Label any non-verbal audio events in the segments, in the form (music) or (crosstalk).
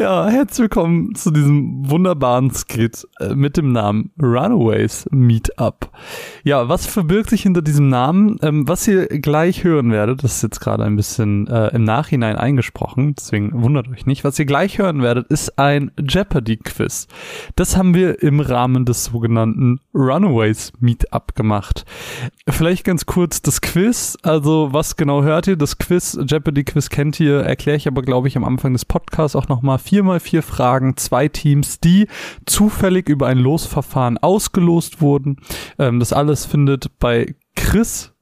Ja, herzlich willkommen zu diesem wunderbaren Skit äh, mit dem Namen Runaways Meetup. Ja, was verbirgt sich hinter diesem Namen? Ähm, was ihr gleich hören werdet, das ist jetzt gerade ein bisschen äh, im Nachhinein eingesprochen, deswegen wundert euch nicht. Was ihr gleich hören werdet, ist ein Jeopardy-Quiz. Das haben wir im Rahmen des sogenannten Runaways Meetup gemacht. Vielleicht ganz kurz das Quiz. Also, was genau hört ihr? Das Quiz, Jeopardy-Quiz kennt ihr, erkläre ich aber, glaube ich, am Anfang des Podcasts auch nochmal vier mal vier Fragen, zwei Teams, die zufällig über ein Losverfahren ausgelost wurden. Ähm, das alles findet bei Chris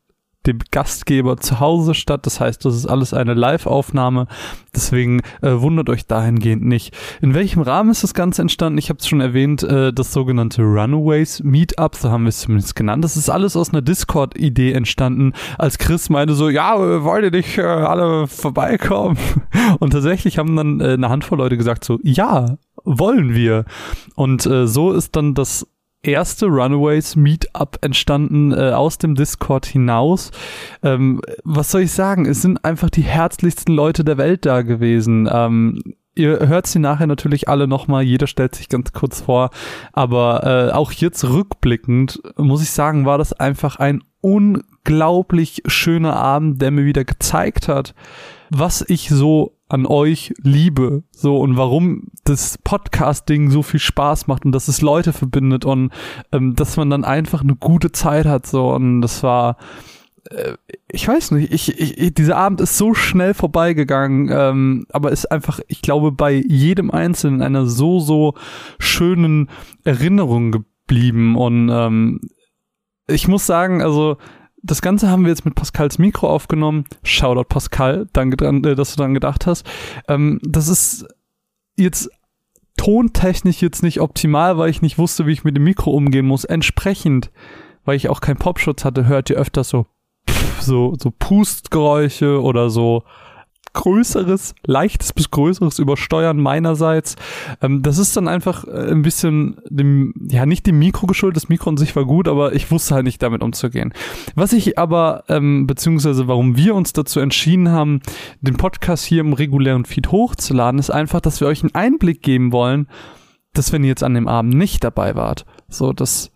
dem Gastgeber zu Hause statt. Das heißt, das ist alles eine Live-Aufnahme. Deswegen äh, wundert euch dahingehend nicht. In welchem Rahmen ist das Ganze entstanden? Ich habe es schon erwähnt, äh, das sogenannte Runaways Meetup, so haben wir es zumindest genannt. Das ist alles aus einer Discord-Idee entstanden, als Chris meinte so, ja, äh, wollt ihr nicht äh, alle vorbeikommen? (laughs) Und tatsächlich haben dann äh, eine Handvoll Leute gesagt so, ja, wollen wir. Und äh, so ist dann das erste Runaways Meetup entstanden äh, aus dem Discord hinaus. Ähm, was soll ich sagen? Es sind einfach die herzlichsten Leute der Welt da gewesen. Ähm, ihr hört sie nachher natürlich alle nochmal, jeder stellt sich ganz kurz vor, aber äh, auch jetzt rückblickend muss ich sagen, war das einfach ein unglaublich schöner Abend, der mir wieder gezeigt hat, was ich so an euch liebe, so und warum das Podcasting so viel Spaß macht und dass es Leute verbindet und ähm, dass man dann einfach eine gute Zeit hat, so und das war äh, ich weiß nicht, ich, ich, dieser Abend ist so schnell vorbeigegangen, ähm, aber ist einfach, ich glaube, bei jedem Einzelnen einer so, so schönen Erinnerung geblieben. Und ähm, ich muss sagen, also das Ganze haben wir jetzt mit Pascals Mikro aufgenommen. Shoutout Pascal, danke, dran, äh, dass du daran gedacht hast. Ähm, das ist jetzt tontechnisch jetzt nicht optimal, weil ich nicht wusste, wie ich mit dem Mikro umgehen muss. Entsprechend, weil ich auch keinen Popschutz hatte, hört ihr öfter so so so Pustgeräusche oder so größeres, leichtes bis größeres Übersteuern meinerseits. Ähm, das ist dann einfach äh, ein bisschen dem, ja, nicht dem Mikro geschuldet. Das Mikro an sich war gut, aber ich wusste halt nicht damit umzugehen. Was ich aber, ähm, beziehungsweise warum wir uns dazu entschieden haben, den Podcast hier im regulären Feed hochzuladen, ist einfach, dass wir euch einen Einblick geben wollen, dass wenn ihr jetzt an dem Abend nicht dabei wart, so das,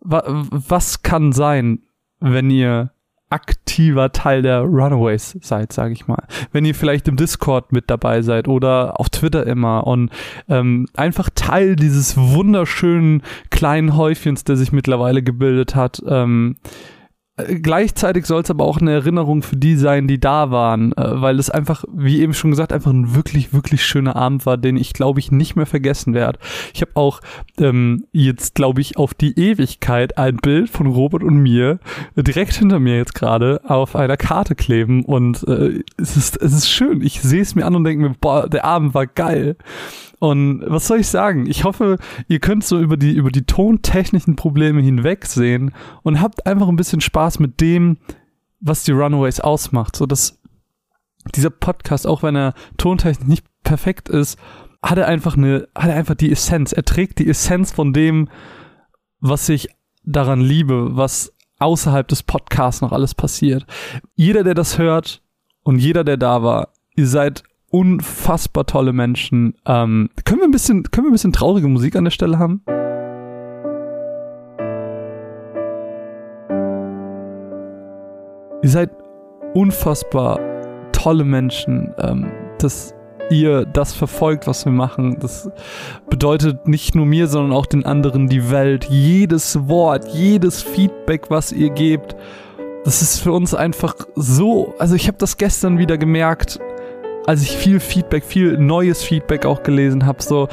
wa was kann sein, wenn ihr aktiver Teil der Runaways seid, sage ich mal. Wenn ihr vielleicht im Discord mit dabei seid oder auf Twitter immer und ähm, einfach Teil dieses wunderschönen kleinen Häufchens, der sich mittlerweile gebildet hat. Ähm, Gleichzeitig soll es aber auch eine Erinnerung für die sein, die da waren, äh, weil es einfach, wie eben schon gesagt, einfach ein wirklich, wirklich schöner Abend war, den ich, glaube ich, nicht mehr vergessen werde. Ich habe auch ähm, jetzt, glaube ich, auf die Ewigkeit ein Bild von Robert und mir direkt hinter mir jetzt gerade auf einer Karte kleben und äh, es, ist, es ist schön. Ich sehe es mir an und denke mir, boah, der Abend war geil. Und was soll ich sagen? Ich hoffe, ihr könnt so über die, über die tontechnischen Probleme hinwegsehen und habt einfach ein bisschen Spaß mit dem, was die Runaways ausmacht. So dass dieser Podcast, auch wenn er tontechnisch nicht perfekt ist, hat er einfach eine, hat er einfach die Essenz. Er trägt die Essenz von dem, was ich daran liebe, was außerhalb des Podcasts noch alles passiert. Jeder, der das hört und jeder, der da war, ihr seid unfassbar tolle Menschen. Ähm, können wir ein bisschen, können wir ein bisschen traurige Musik an der Stelle haben? Ihr seid unfassbar tolle Menschen, ähm, dass ihr das verfolgt, was wir machen. Das bedeutet nicht nur mir, sondern auch den anderen die Welt. Jedes Wort, jedes Feedback, was ihr gebt, das ist für uns einfach so. Also ich habe das gestern wieder gemerkt als ich viel Feedback, viel neues Feedback auch gelesen habe, so,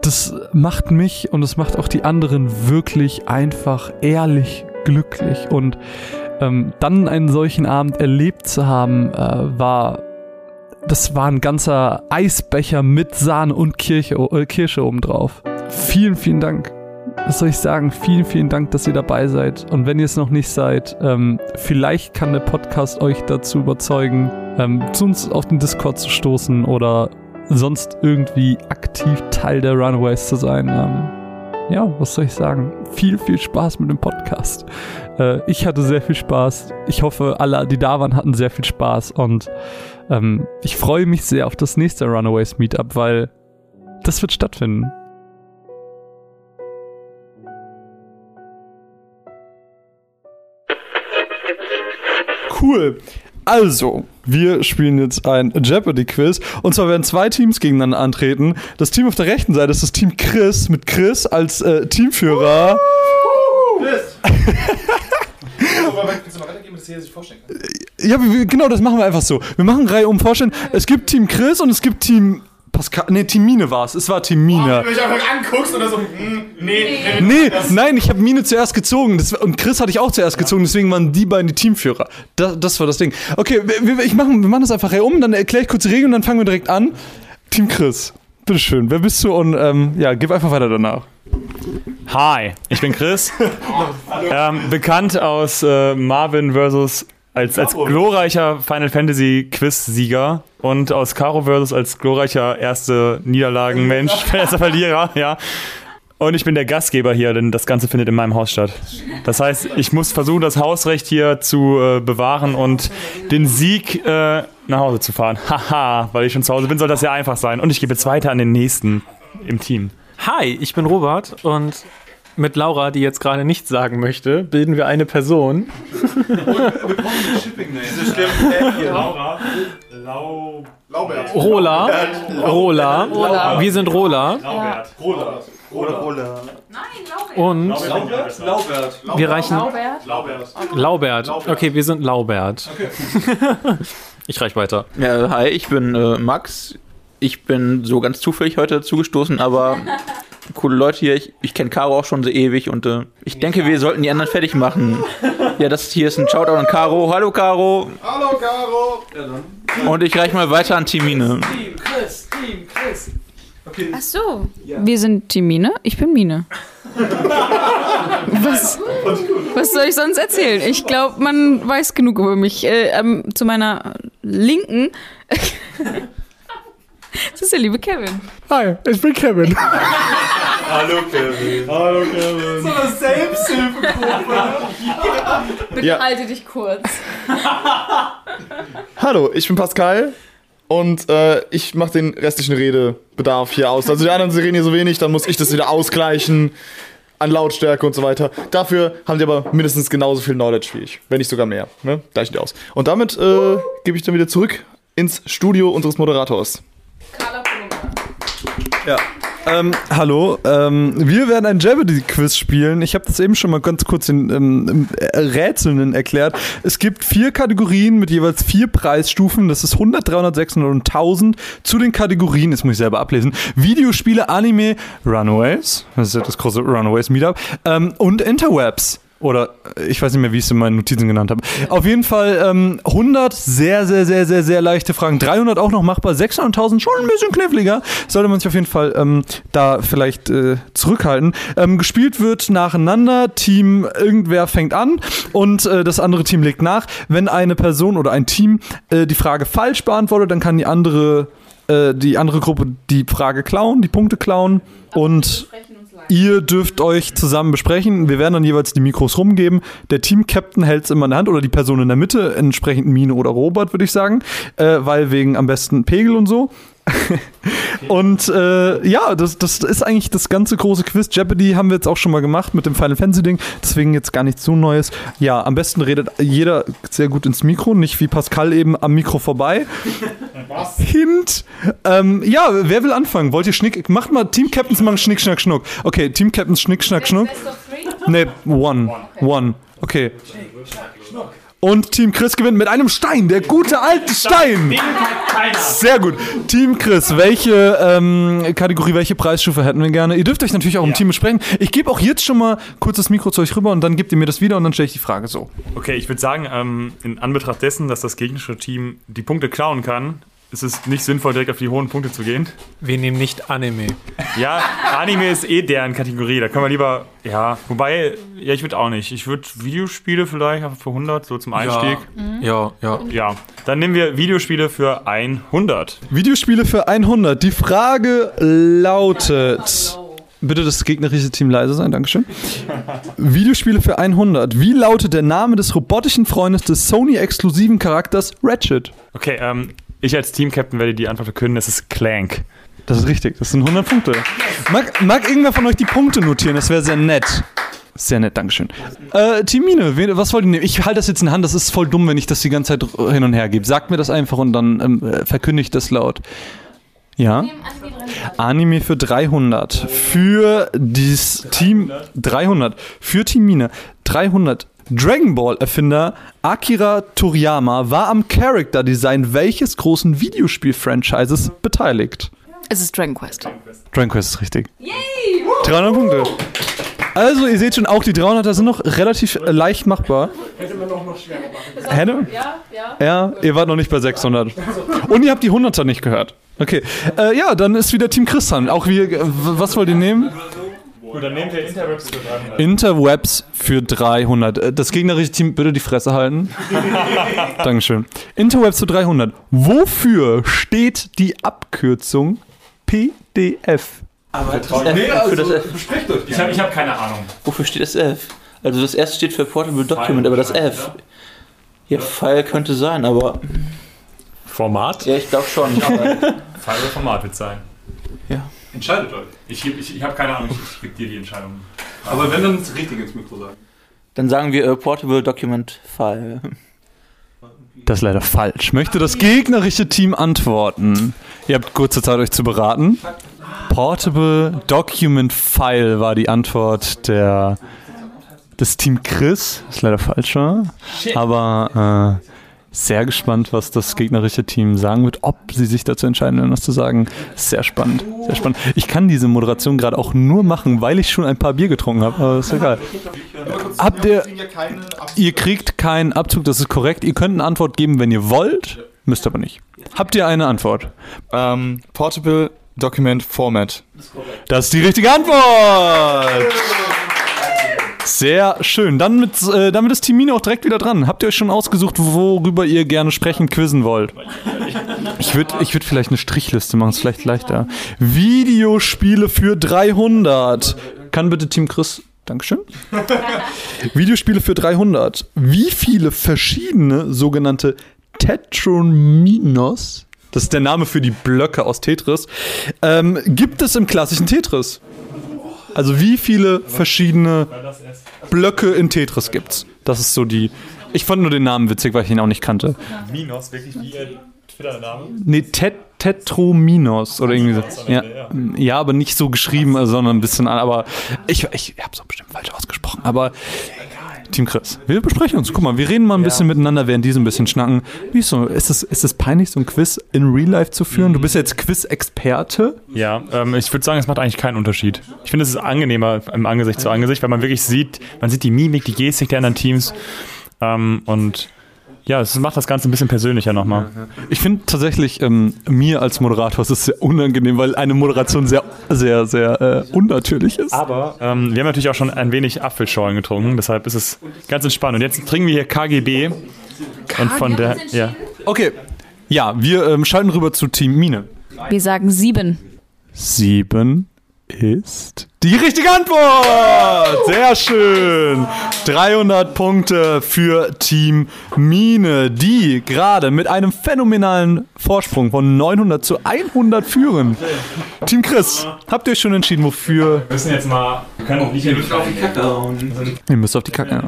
das macht mich und das macht auch die anderen wirklich einfach ehrlich glücklich. Und ähm, dann einen solchen Abend erlebt zu haben, äh, war das war ein ganzer Eisbecher mit Sahne und Kirche, äh, Kirsche obendrauf. Vielen, vielen Dank. Was soll ich sagen? Vielen, vielen Dank, dass ihr dabei seid. Und wenn ihr es noch nicht seid, ähm, vielleicht kann der Podcast euch dazu überzeugen, ähm, zu uns auf den Discord zu stoßen oder sonst irgendwie aktiv Teil der Runaways zu sein. Ähm, ja, was soll ich sagen? Viel, viel Spaß mit dem Podcast. Äh, ich hatte sehr viel Spaß. Ich hoffe, alle, die da waren, hatten sehr viel Spaß. Und ähm, ich freue mich sehr auf das nächste Runaways Meetup, weil das wird stattfinden. Cool. Also, wir spielen jetzt ein Jeopardy-Quiz. Und zwar werden zwei Teams gegeneinander antreten. Das Team auf der rechten Seite ist das Team Chris mit Chris als äh, Teamführer. Chris! (laughs) Sich vorstellen kann? Ja, genau, das machen wir einfach so. Wir machen Reihe um Vorstellen. Es gibt Team Chris und es gibt Team Pascal, nee, Team Mine war es. Es war Team Mine. Oh, wenn du mich einfach anguckst oder so, hm, nee, nee. Nee, nein, ich habe Mine zuerst gezogen. Das, und Chris hatte ich auch zuerst ja. gezogen, deswegen waren die beiden die Teamführer. Das, das war das Ding. Okay, wir, ich mach, wir machen das einfach um, dann erkläre ich kurz die Regeln und dann fangen wir direkt an. Team Chris, bitteschön, wer bist du? Und ähm, ja, gib einfach weiter danach. Hi, ich bin Chris. (laughs) ähm, bekannt aus äh, Marvin vs als, als glorreicher Final Fantasy Quiz-Sieger und aus Caro Versus als glorreicher erste Niederlagen-Mensch, (laughs) erster Verlierer, ja. Und ich bin der Gastgeber hier, denn das Ganze findet in meinem Haus statt. Das heißt, ich muss versuchen, das Hausrecht hier zu äh, bewahren und den Sieg äh, nach Hause zu fahren. (laughs) Haha, weil ich schon zu Hause bin, soll das ja einfach sein. Und ich gebe jetzt weiter an den nächsten im Team. Hi, ich bin Robert und mit Laura, die jetzt gerade nichts sagen möchte, bilden wir eine Person. Und wir brauchen ein Shipping Name. Das stimmt. Äh, Laura. Lau Laubert. Rola. Rola. Rola. Wir sind Rola. Laubert. Rola. Rola. Rola. Nein, Laubert. Und Laubert. Laubert. wir reichen. Laubert. Laubert. Laubert. Okay, wir sind Laubert. Okay. (laughs) ich reich weiter. Ja, hi, ich bin äh, Max. Ich bin so ganz zufällig heute zugestoßen, aber (laughs) coole Leute hier. Ich, ich kenne Caro auch schon so ewig und äh, ich denke, wir sollten die anderen fertig machen. Ja, das hier ist ein Shoutout an Caro. Hallo Caro. Hallo Caro. Ja, dann. Und ich reiche mal weiter an Timine. Team Chris, Team Chris. Okay. Ach so. Ja. Wir sind Team Mine. Ich bin Mine. (laughs) was, was soll ich sonst erzählen? Ich glaube, man weiß genug über mich. Äh, ähm, zu meiner Linken (laughs) das ist der liebe Kevin. Hi, ich bin Kevin. Hallo Kevin. Hallo Kevin. So eine Selbsthilfegruppe. Bitte ja. halte dich kurz. Hallo, ich bin Pascal und äh, ich mache den restlichen Redebedarf hier aus. Also die anderen reden hier so wenig, dann muss ich das wieder ausgleichen an Lautstärke und so weiter. Dafür haben die aber mindestens genauso viel Knowledge wie ich, wenn nicht sogar mehr. Ne? Gleichen die aus. Und damit äh, gebe ich dann wieder zurück ins Studio unseres Moderators. Ja. Ähm, hallo, ähm, wir werden ein Jeopardy-Quiz spielen. Ich habe das eben schon mal ganz kurz in ähm, Rätseln erklärt. Es gibt vier Kategorien mit jeweils vier Preisstufen. Das ist 100, 300, 600 und 1000. Zu den Kategorien, das muss ich selber ablesen, Videospiele, Anime, Runaways, das ist ja das große Runaways-Meetup, ähm, und Interwebs. Oder ich weiß nicht mehr, wie ich es in meinen Notizen genannt habe. Auf jeden Fall ähm, 100 sehr, sehr, sehr, sehr, sehr leichte Fragen. 300 auch noch machbar. 600.000 schon ein bisschen kniffliger. Sollte man sich auf jeden Fall ähm, da vielleicht äh, zurückhalten. Ähm, gespielt wird nacheinander. Team, irgendwer fängt an und äh, das andere Team legt nach. Wenn eine Person oder ein Team äh, die Frage falsch beantwortet, dann kann die andere, äh, die andere Gruppe die Frage klauen, die Punkte klauen. Aber und Ihr dürft euch zusammen besprechen. Wir werden dann jeweils die Mikros rumgeben. Der Team-Captain hält es immer in der Hand oder die Person in der Mitte, entsprechend Mine oder Robert, würde ich sagen, äh, weil wegen am besten Pegel und so. (laughs) und äh, ja, das, das ist eigentlich das ganze große Quiz. Jeopardy haben wir jetzt auch schon mal gemacht mit dem Final Fantasy Ding, deswegen jetzt gar nichts so Neues. Ja, am besten redet jeder sehr gut ins Mikro, nicht wie Pascal eben am Mikro vorbei. Was? Hint. Ähm, ja, wer will anfangen? Wollt ihr Schnick? Macht mal Team Captains machen Schnick, Schnack, Schnuck. Okay, Team Captains Schnick, Schnack, Schnuck. Ne, one. One. Okay. Schnick, Schnack, Schnuck. Und Team Chris gewinnt mit einem Stein, der gute alte Stein. Sehr gut. Team Chris, welche ähm, Kategorie, welche Preisstufe hätten wir gerne? Ihr dürft euch natürlich auch im ja. Team besprechen. Ich gebe auch jetzt schon mal kurz das Mikro zu euch rüber und dann gebt ihr mir das wieder und dann stelle ich die Frage so. Okay, ich würde sagen, ähm, in Anbetracht dessen, dass das gegnerische Team die Punkte klauen kann, ist es nicht sinnvoll, direkt auf die hohen Punkte zu gehen. Wir nehmen nicht Anime. Ja, Anime ist eh deren Kategorie. Da können wir lieber, ja, wobei, ja, ich würde auch nicht. Ich würde Videospiele vielleicht für 100, so zum Einstieg. Ja, ja. Ja, ja. dann nehmen wir Videospiele für 100. Videospiele für 100. Die Frage lautet... Bitte das gegnerische Team leise sein, Dankeschön. Videospiele für 100. Wie lautet der Name des robotischen Freundes des Sony-exklusiven Charakters Ratchet? Okay, ähm, ich als Team-Captain werde die Antwort verkünden, es ist Clank. Das ist richtig, das sind 100 Punkte. Mag, mag irgendwer von euch die Punkte notieren? Das wäre sehr nett. Sehr nett, Dankeschön. Äh, Team Mine, wen- was wollt ihr nehmen? Ich halte das jetzt in Hand, das ist voll dumm, wenn ich das die ganze Zeit hin und her gebe. Sagt mir das einfach und dann ähm, äh, verkündigt das laut. Ja? Anime für 300. Für dieses Team 300. Für Team Mine 300. Dragon Ball Erfinder Akira Toriyama war am Character Design welches großen Videospiel-Franchises beteiligt? Es ist Dragon Quest. Dragon Quest ist richtig. 300 Punkte. Also, ihr seht schon, auch die 300er sind noch relativ äh, leicht machbar. Hätte man noch, noch schwerer machen Hätte? Ja, ja. Ja, ihr wart noch nicht bei 600. Und ihr habt die 100er nicht gehört. Okay. Äh, ja, dann ist wieder Team Christian. Auch wir, äh, was wollt ihr nehmen? Gut, dann nehmen wir Interwebs für 300. Interwebs für 300. Äh, Das gegnerische Team, bitte die Fresse halten. (laughs) Dankeschön. Interwebs für 300. Wofür steht die Abkürzung PDF? Aber das F, für das F. Ich habe ich hab keine Ahnung. Wofür steht das F? Also das S steht für Portable Document, aber das F. Ja, File könnte sein, aber. Format? Ja, ich glaube schon. (laughs) aber- File oder Format wird sein. Entscheidet euch. Ich, ich, ich habe keine Ahnung, ich, ich gebe dir die Entscheidung. Aber wenn dann richtig ins Mikro sagen. Dann sagen wir äh, Portable Document File. Das ist leider falsch. Möchte das gegnerische Team antworten? Ihr habt kurze Zeit, euch zu beraten. Portable Document File war die Antwort der, des Team Chris. Ist leider falsch, war. Aber äh, sehr gespannt, was das gegnerische Team sagen wird, ob sie sich dazu entscheiden, werden, was zu sagen. Sehr spannend, sehr spannend. Ich kann diese Moderation gerade auch nur machen, weil ich schon ein paar Bier getrunken habe. Aber ist egal. Habt ihr, ihr kriegt keinen Abzug, das ist korrekt. Ihr könnt eine Antwort geben, wenn ihr wollt, müsst aber nicht. Habt ihr eine Antwort? Ähm, Portable Document Format. Das ist die richtige Antwort! Sehr schön. Dann mit, äh, damit ist Timine auch direkt wieder dran. Habt ihr euch schon ausgesucht, worüber ihr gerne sprechen, quizzen wollt? Ich würde ich würd vielleicht eine Strichliste machen, ist vielleicht leichter. Videospiele für 300. Kann bitte Team Chris. Dankeschön. (laughs) Videospiele für 300. Wie viele verschiedene sogenannte Tetrominos, das ist der Name für die Blöcke aus Tetris, ähm, gibt es im klassischen Tetris? Also wie viele verschiedene Blöcke in Tetris gibt's? Das ist so die. Ich fand nur den Namen witzig, weil ich ihn auch nicht kannte. Minos, wirklich wie ihr Twitter-Name? Nee, Tet Tetrominos oder irgendwie so. Ja, ja, aber nicht so geschrieben, sondern ein bisschen an. Aber ich, ich hab's auch bestimmt falsch ausgesprochen. Aber Team Chris, wir besprechen uns. Guck mal, wir reden mal ein bisschen miteinander, während die so ein bisschen schnacken. Wie ist so? Ist es, ist es peinlich, so ein Quiz in Real Life zu führen? Du bist jetzt Quiz-Experte. Ja, ähm, ich würde sagen, es macht eigentlich keinen Unterschied. Ich finde, es ist angenehmer im Angesicht zu Angesicht, weil man wirklich sieht, man sieht die Mimik, die Gestik der anderen Teams. Ähm, und ja, es macht das Ganze ein bisschen persönlicher nochmal. Ich finde tatsächlich, ähm, mir als Moderator ist es sehr unangenehm, weil eine Moderation sehr, sehr, sehr äh, unnatürlich ist. Aber ähm, wir haben natürlich auch schon ein wenig Apfelschorlen getrunken, deshalb ist es ganz entspannt. Und jetzt trinken wir hier KGB. Und von der, ja. Okay. Ja, wir ähm, schalten rüber zu Team Mine. Wir sagen sieben. Sieben ist die richtige Antwort. Sehr schön. 300 Punkte für Team Mine, die gerade mit einem phänomenalen Vorsprung von 900 zu 100 führen. Team Chris, habt ihr euch schon entschieden, wofür? Wir müssen jetzt mal, wir können nicht in auf die Kacke hauen. Ihr müsst auf die Kacke. Ja.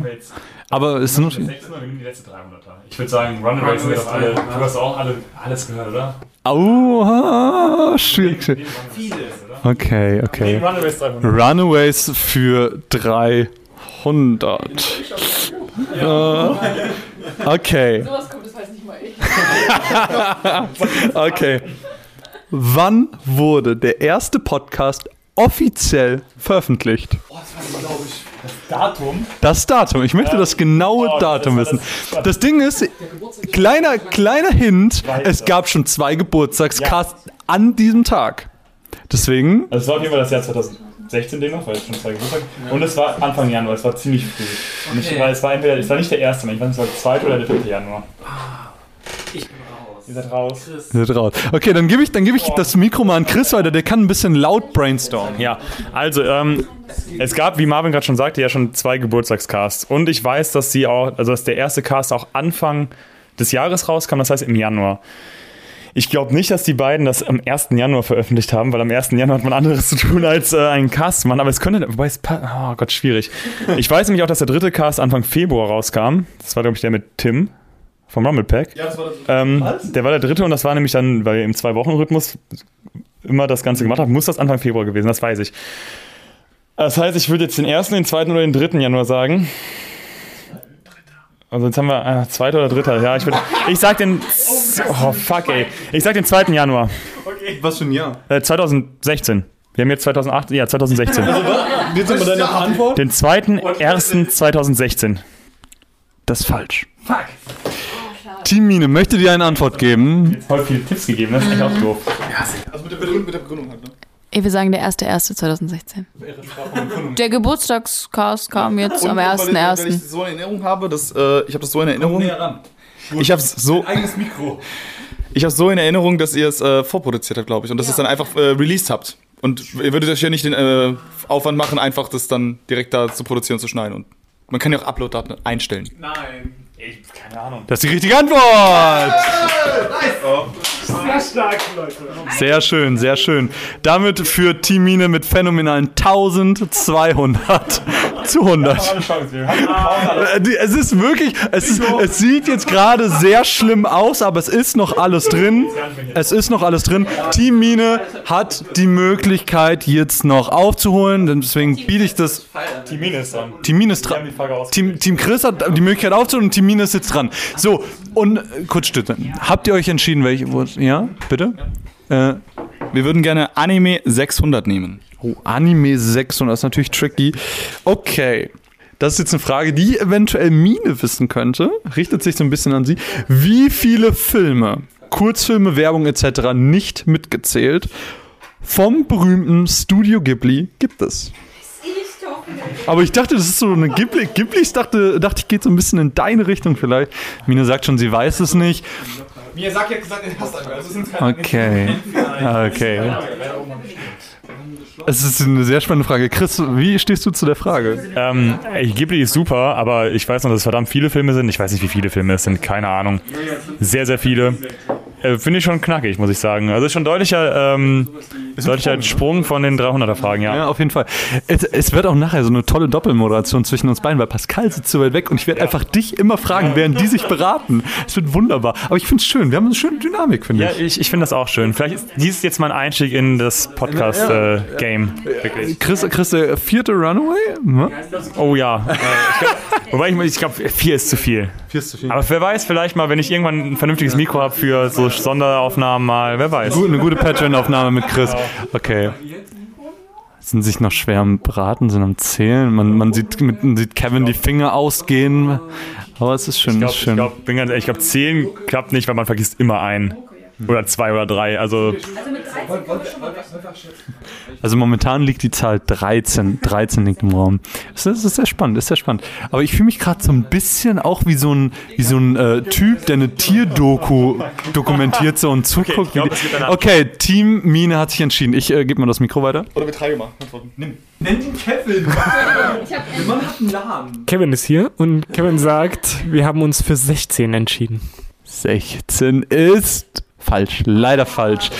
Aber es sind noch wir nehmen die letzte 300er. Ich würde sagen, Runaways sind doch alle, du hast auch alle, alles gehört, oder? Aua, schwierig. schwierig. Okay, okay. Runaways 300. Runaways für 300. Äh, okay. (laughs) Sowas kommt, das weiß nicht mal ich. Okay. Wann wurde der erste Podcast offiziell veröffentlicht? Datum? Das Datum. Ich möchte das genaue Oh, Datum das wissen. das- Das Ding ist, kleiner, kleiner Hint, es gab schon zwei Geburtstagscasts an diesem Tag. Deswegen, Also es war auf jeden Fall das Jahr 2016 demnach, weil es schon zwei Geburtstag Und es war Anfang Januar, es war ziemlich früh. Und ich, weil es war entweder, es war nicht der erste, ich weiß nicht, es war der zweite oder der dritte Januar. Ich bin raus. Ihr seid raus. Ihr seid raus. Okay, dann gebe ich, dann gebe ich das Mikro mal an Chris weiter, der kann ein bisschen laut brainstormen. Ja, also ähm, es gab, wie Marvin gerade schon sagte, ja schon zwei Geburtstagscasts. Und ich weiß, dass sie auch, also dass der erste Cast auch Anfang des Jahres rauskam, das heißt im Januar. Ich glaube nicht, dass die beiden das am 1. Januar veröffentlicht haben, weil am 1. Januar hat man anderes zu tun als äh, einen Cast zu machen. Aber es könnte, wobei es, oh Gott, schwierig. Ich weiß nämlich auch, dass der dritte Cast Anfang Februar rauskam. Das war, glaube ich, der mit Tim vom Rumble Pack. Ja, das war das. Ähm, der war der dritte und das war nämlich dann, weil ihr im Zwei-Wochen-Rhythmus immer das Ganze gemacht habt, muss das Anfang Februar gewesen, das weiß ich. Das heißt, ich würde jetzt den ersten, den zweiten oder den dritten Januar sagen. Also jetzt haben wir äh, zweiter oder dritter. Ja, ich würde. Ich sag den. Oh fuck, ey. Ich sag den 2. Januar. Was für ein Jahr? Äh, 2016. Wir haben jetzt 2008. Ja, 2016. Jetzt haben wir deine Antwort. Den 2.1.2016. Das ist falsch. Fuck. Team Mine möchte dir eine Antwort geben. Voll viele Tipps gegeben, das ist echt auch doof. Also mit der Begründung, mit der Begründung halt, ne? Ey, wir sagen der 1.1.2016. Der Geburtstagscast kam jetzt am Und ich- Weil ich 1.1. so in Erinnerung habe, dass, äh, ich habe das so in Erinnerung. ran. Ich habe so, Eigenes Mikro. ich habe so in Erinnerung, dass ihr es äh, vorproduziert habt, glaube ich, und dass ihr es dann einfach äh, released habt. Und ihr würdet euch ja nicht den äh, Aufwand machen, einfach das dann direkt da zu produzieren und zu schneiden. Und man kann ja auch Upload-Daten einstellen. Nein. Ich, keine Ahnung. Das ist die richtige Antwort. Sehr stark, Leute. Sehr schön, sehr schön. Damit führt Team Mine mit phänomenalen 1200 (laughs) zu 100. Äh, Es ist wirklich, es, ist, es sieht jetzt gerade sehr schlimm aus, aber es ist noch alles drin. Es ist noch alles drin. Team Mine hat die Möglichkeit, jetzt noch aufzuholen. Deswegen biete ich das. Die Mine ist dran. Team Mine ist dran. Team, Team Chris hat die Möglichkeit aufzuholen und Team Mine ist jetzt dran. So, und äh, kurz Stütze. Habt ihr euch entschieden, welche. Ja, bitte? Äh, Wir würden gerne Anime 600 nehmen. Oh, Anime 600 ist natürlich tricky. Okay. Das ist jetzt eine Frage, die eventuell Mine wissen könnte. Richtet sich so ein bisschen an sie. Wie viele Filme, Kurzfilme, Werbung etc. nicht mitgezählt vom berühmten Studio Ghibli gibt es? Aber ich dachte, das ist so eine Ghibli. Ghibli, ich dachte, dachte ich, geht so ein bisschen in deine Richtung vielleicht. Mine sagt schon, sie weiß es nicht. Miyazaki hat gesagt, er hasst einfach. Also sind keine Okay. Okay. Es ist eine sehr spannende Frage. Chris, wie stehst du zu der Frage? Ähm, ey, Ghibli ist super, aber ich weiß noch, dass es verdammt viele Filme sind. Ich weiß nicht, wie viele Filme es sind, keine Ahnung. Sehr, sehr viele. Äh, Finde ich schon knackig, muss ich sagen. Also ist schon deutlicher, ähm, deutlicher Sprung von den 300er Fragen, ja. Ja, auf jeden Fall. Es, es wird auch nachher so eine tolle Doppelmoderation zwischen uns beiden, weil Pascal sitzt so weit weg und ich werde einfach dich immer fragen, während die sich beraten. Es wird wunderbar. Aber ich finde es schön. Wir haben eine schöne Dynamik, finde Ja, ich. ich, ich finde das auch schön. Vielleicht ist dies jetzt mein Einstieg in das Podcast-Game. wirklich. Chris, Chris, der vierte Runaway? Hm? Oh ja. Äh, ich glaub, wobei ich, ich glaube, vier ist zu viel. Vier ist zu viel. Aber wer weiß, vielleicht mal, wenn ich irgendwann ein vernünftiges Mikro habe für so Sonderaufnahmen mal, wer weiß. Gut, eine gute Patreon-Aufnahme mit Chris. Okay. Sind sich noch schwer am Beraten, sind am Zählen. Man, man, sieht, man sieht Kevin die Finger ausgehen. Aber es ist schön. Ich glaube, glaub, ich glaube, zählen klappt nicht, weil man vergisst immer einen. Oder zwei oder drei. Also, Also momentan liegt die Zahl 13. 13 liegt im Raum. Das ist, das ist sehr spannend, ist sehr spannend. Aber ich fühle mich gerade so ein bisschen auch wie so ein, wie so ein äh, Typ, der eine Tierdoku dokumentiert so und zuguckt. glaub, wird eine okay, Team Mine hat sich entschieden. Ich äh, gebe mal das Mikro weiter. Oder wir drei gemacht. Antworten. Nimm. Nenn ihn Kevin. Der Mann hat einen Namen. Kevin ist hier und Kevin sagt, wir haben uns für 16 entschieden. 16 ist falsch, leider falsch.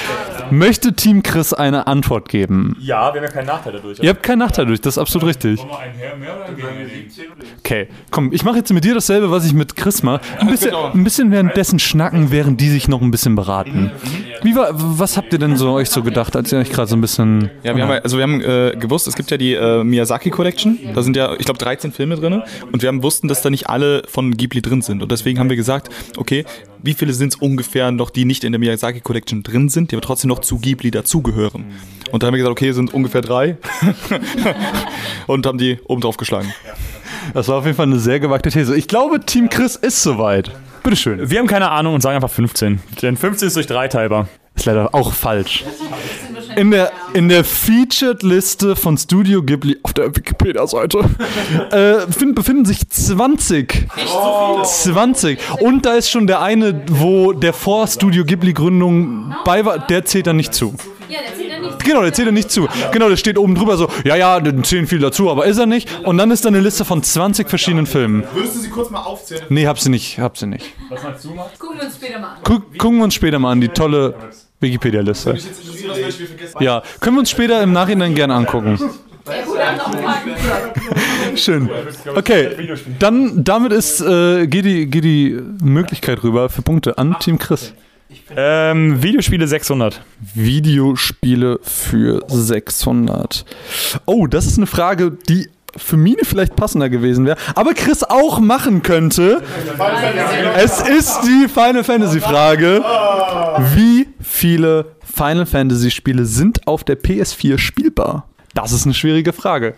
Möchte Team Chris eine Antwort geben? ja, wir haben ja keinen Nachteil dadurch. Ihr habt keinen Nachteil durch, das ist absolut richtig. Okay, komm, ich mache jetzt mit dir dasselbe, was ich mit Chris mache. Ein bisschen, ein bisschen währenddessen schnacken, während die sich noch ein bisschen beraten. Wie war, was habt ihr denn so euch so gedacht, als ihr euch gerade so ein bisschen... Ja, wir haben, also wir haben äh, gewusst, es gibt ja die äh, Miyazaki Collection. Da sind ja, ich glaube, 13 Filme drin. Und wir haben wussten, dass da nicht alle von Ghibli drin sind. Und deswegen haben wir gesagt, okay, wie viele sind es ungefähr noch, die nicht in der Miyazaki Collection drin sind, die aber trotzdem noch zu Ghibli dazugehören. Und da haben wir gesagt, okay, sind ungefähr drei. (laughs) und haben die oben drauf geschlagen. Das war auf jeden Fall eine sehr gewagte These. Ich glaube, Team Chris ist soweit. Bitteschön. Wir haben keine Ahnung und sagen einfach 15. Denn 15 ist durch drei teilbar. Ist leider auch falsch. In der, in der Featured-Liste von Studio Ghibli auf der Wikipedia-Seite äh, befinden, sich 20. 20. Und da ist schon der eine, wo der vor Studio Ghibli-Gründung bei war, der zählt dann nicht zu. Ja, der zählt ja nicht. Genau, der zählt er nicht zu. Genau, der steht oben drüber so, ja, ja, da zählen viel dazu, aber ist er nicht. Und dann ist da eine Liste von 20 verschiedenen Filmen. Würdest du sie kurz mal aufzählen? Nee, hab sie nicht, hab sie nicht. Gucken wir uns später mal an. Guck, gucken wir uns später mal an, die tolle Wikipedia-Liste. Ja, können wir uns später im Nachhinein gerne angucken. Schön. Okay, dann damit ist, äh, geht, die, geht die Möglichkeit rüber für Punkte an Team Chris. Ähm, Videospiele 600. Videospiele für 600. Oh, das ist eine Frage, die für Mine vielleicht passender gewesen wäre, aber Chris auch machen könnte. Es ist die Final Fantasy Frage. Wie viele Final Fantasy Spiele sind auf der PS4 spielbar? Das ist eine schwierige Frage.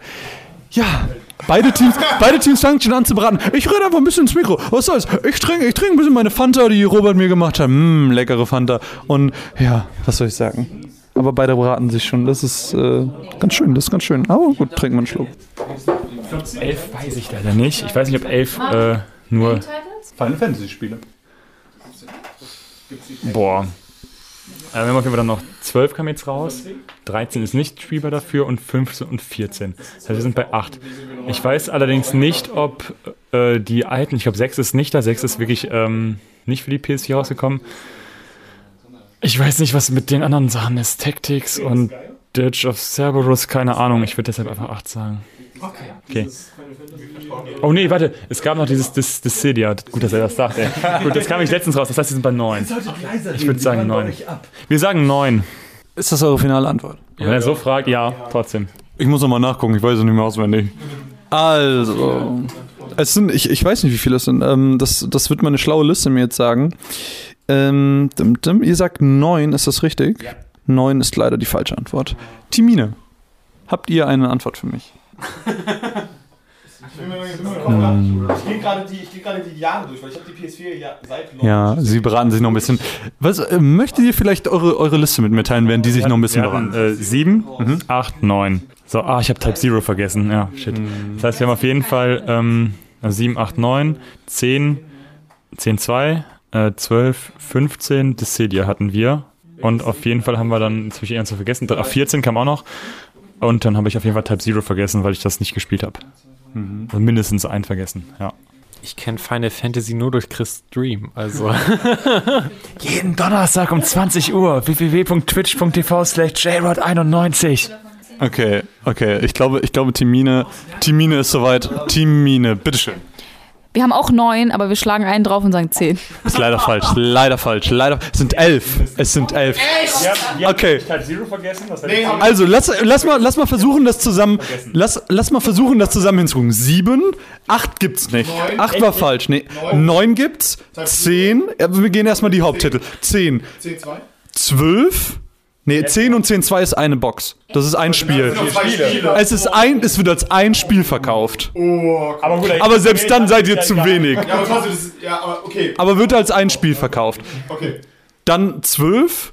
Ja, beide Teams, beide Teams fangen schon an zu beraten. Ich rede einfach ein bisschen ins Mikro. Was soll's? Ich trinke ich trinke ein bisschen meine Fanta, die Robert mir gemacht hat. Mmm, leckere Fanta. Und ja, was soll ich sagen? Aber beide beraten sich schon. Das ist äh, ganz schön, das ist ganz schön. Aber gut, trinken wir einen Schluck. 11 weiß ich leider nicht. Ich weiß nicht, ob 11 äh, nur. Final Fantasy Spiele. Boah. Äh, wir haben auf jeden Fall dann noch 12 kam jetzt raus. 13 ist nicht spielbar dafür und 15 und 14. Das heißt, wir sind bei 8. Ich weiß allerdings nicht, ob äh, die alten, ich glaube 6 ist nicht da, 6 ist wirklich ähm, nicht für die PS4 rausgekommen. Ich weiß nicht, was mit den anderen Sachen ist. Tactics und Dirge of Cerberus, keine Ahnung. Ich würde deshalb einfach 8 sagen. Okay. Oh nee, warte, es gab noch dieses Dis Dissidia. Gut, dass er das sagt, ey. (laughs) Gut, das kam ich letztens raus, das heißt, wir sind bei 9. Ich würde sagen 9. Wir sagen 9. Ist das eure finale Antwort? Wenn er so fragt, ja, trotzdem. Ich muss nochmal nachgucken, ich weiß es nicht mehr auswendig. Also, es sind, ich, ich weiß nicht, wie viele es sind. Ähm, das, das wird meine schlaue Liste mir jetzt sagen. Ähm, dim, dim, ihr sagt neun, ist das richtig? Ja. Neun ist leider die falsche Antwort. Timine, habt ihr eine Antwort für mich? Ich gehe gerade die, geh gerade die Jahre durch, weil ich habe die PS4 ja seit Ja, sie beraten sich noch ein bisschen. Was, äh, möchtet ihr vielleicht eure, eure Liste mit mitteilen, während die sich noch ein bisschen beraten? äh, 7, 8, 9. So, ah, ich habe Type Zero vergessen. Ja, shit. Das heißt, wir haben auf jeden Fall ähm, 7, 8, 9, 10, 10, 2, äh, 12, 15, Dissidia hatten wir. Und auf jeden Fall haben wir dann inzwischen eher zu vergessen. Auf 14 kam auch noch. Und dann habe ich auf jeden Fall Type Zero vergessen, weil ich das nicht gespielt habe. Also mindestens einen vergessen, ja. Ich kenne Final Fantasy nur durch Chris Stream. Also (laughs) Jeden Donnerstag um 20 Uhr www.twitch.tv slash jrod91. Okay, okay. Ich glaube, ich glaube, Timine, Timine ist soweit. Timine, bitteschön. Wir haben auch neun, aber wir schlagen einen drauf und sagen zehn. Ist leider falsch, leider falsch, leider. Es sind elf. Es sind elf. Okay. Also lass, lass, mal, lass mal versuchen, das zusammen. Lass, lass mal versuchen, das zusammen hinzugucken. Sieben, acht gibt's nicht. Acht war falsch. Nee. Neun gibt's. Zehn. Wir gehen erstmal die Haupttitel. Zehn. 10, 2. Zwölf. Nee, 10 und 10, 2 ist eine Box. Das ist ein Spiel. Zwei Spiele. Es ist ein, es wird als ein Spiel verkauft. Aber gut, Aber selbst dann seid ihr zu wenig. Ja, aber trotzdem, das ist, ja, aber okay, Aber wird als ein Spiel verkauft. okay. Dann 12.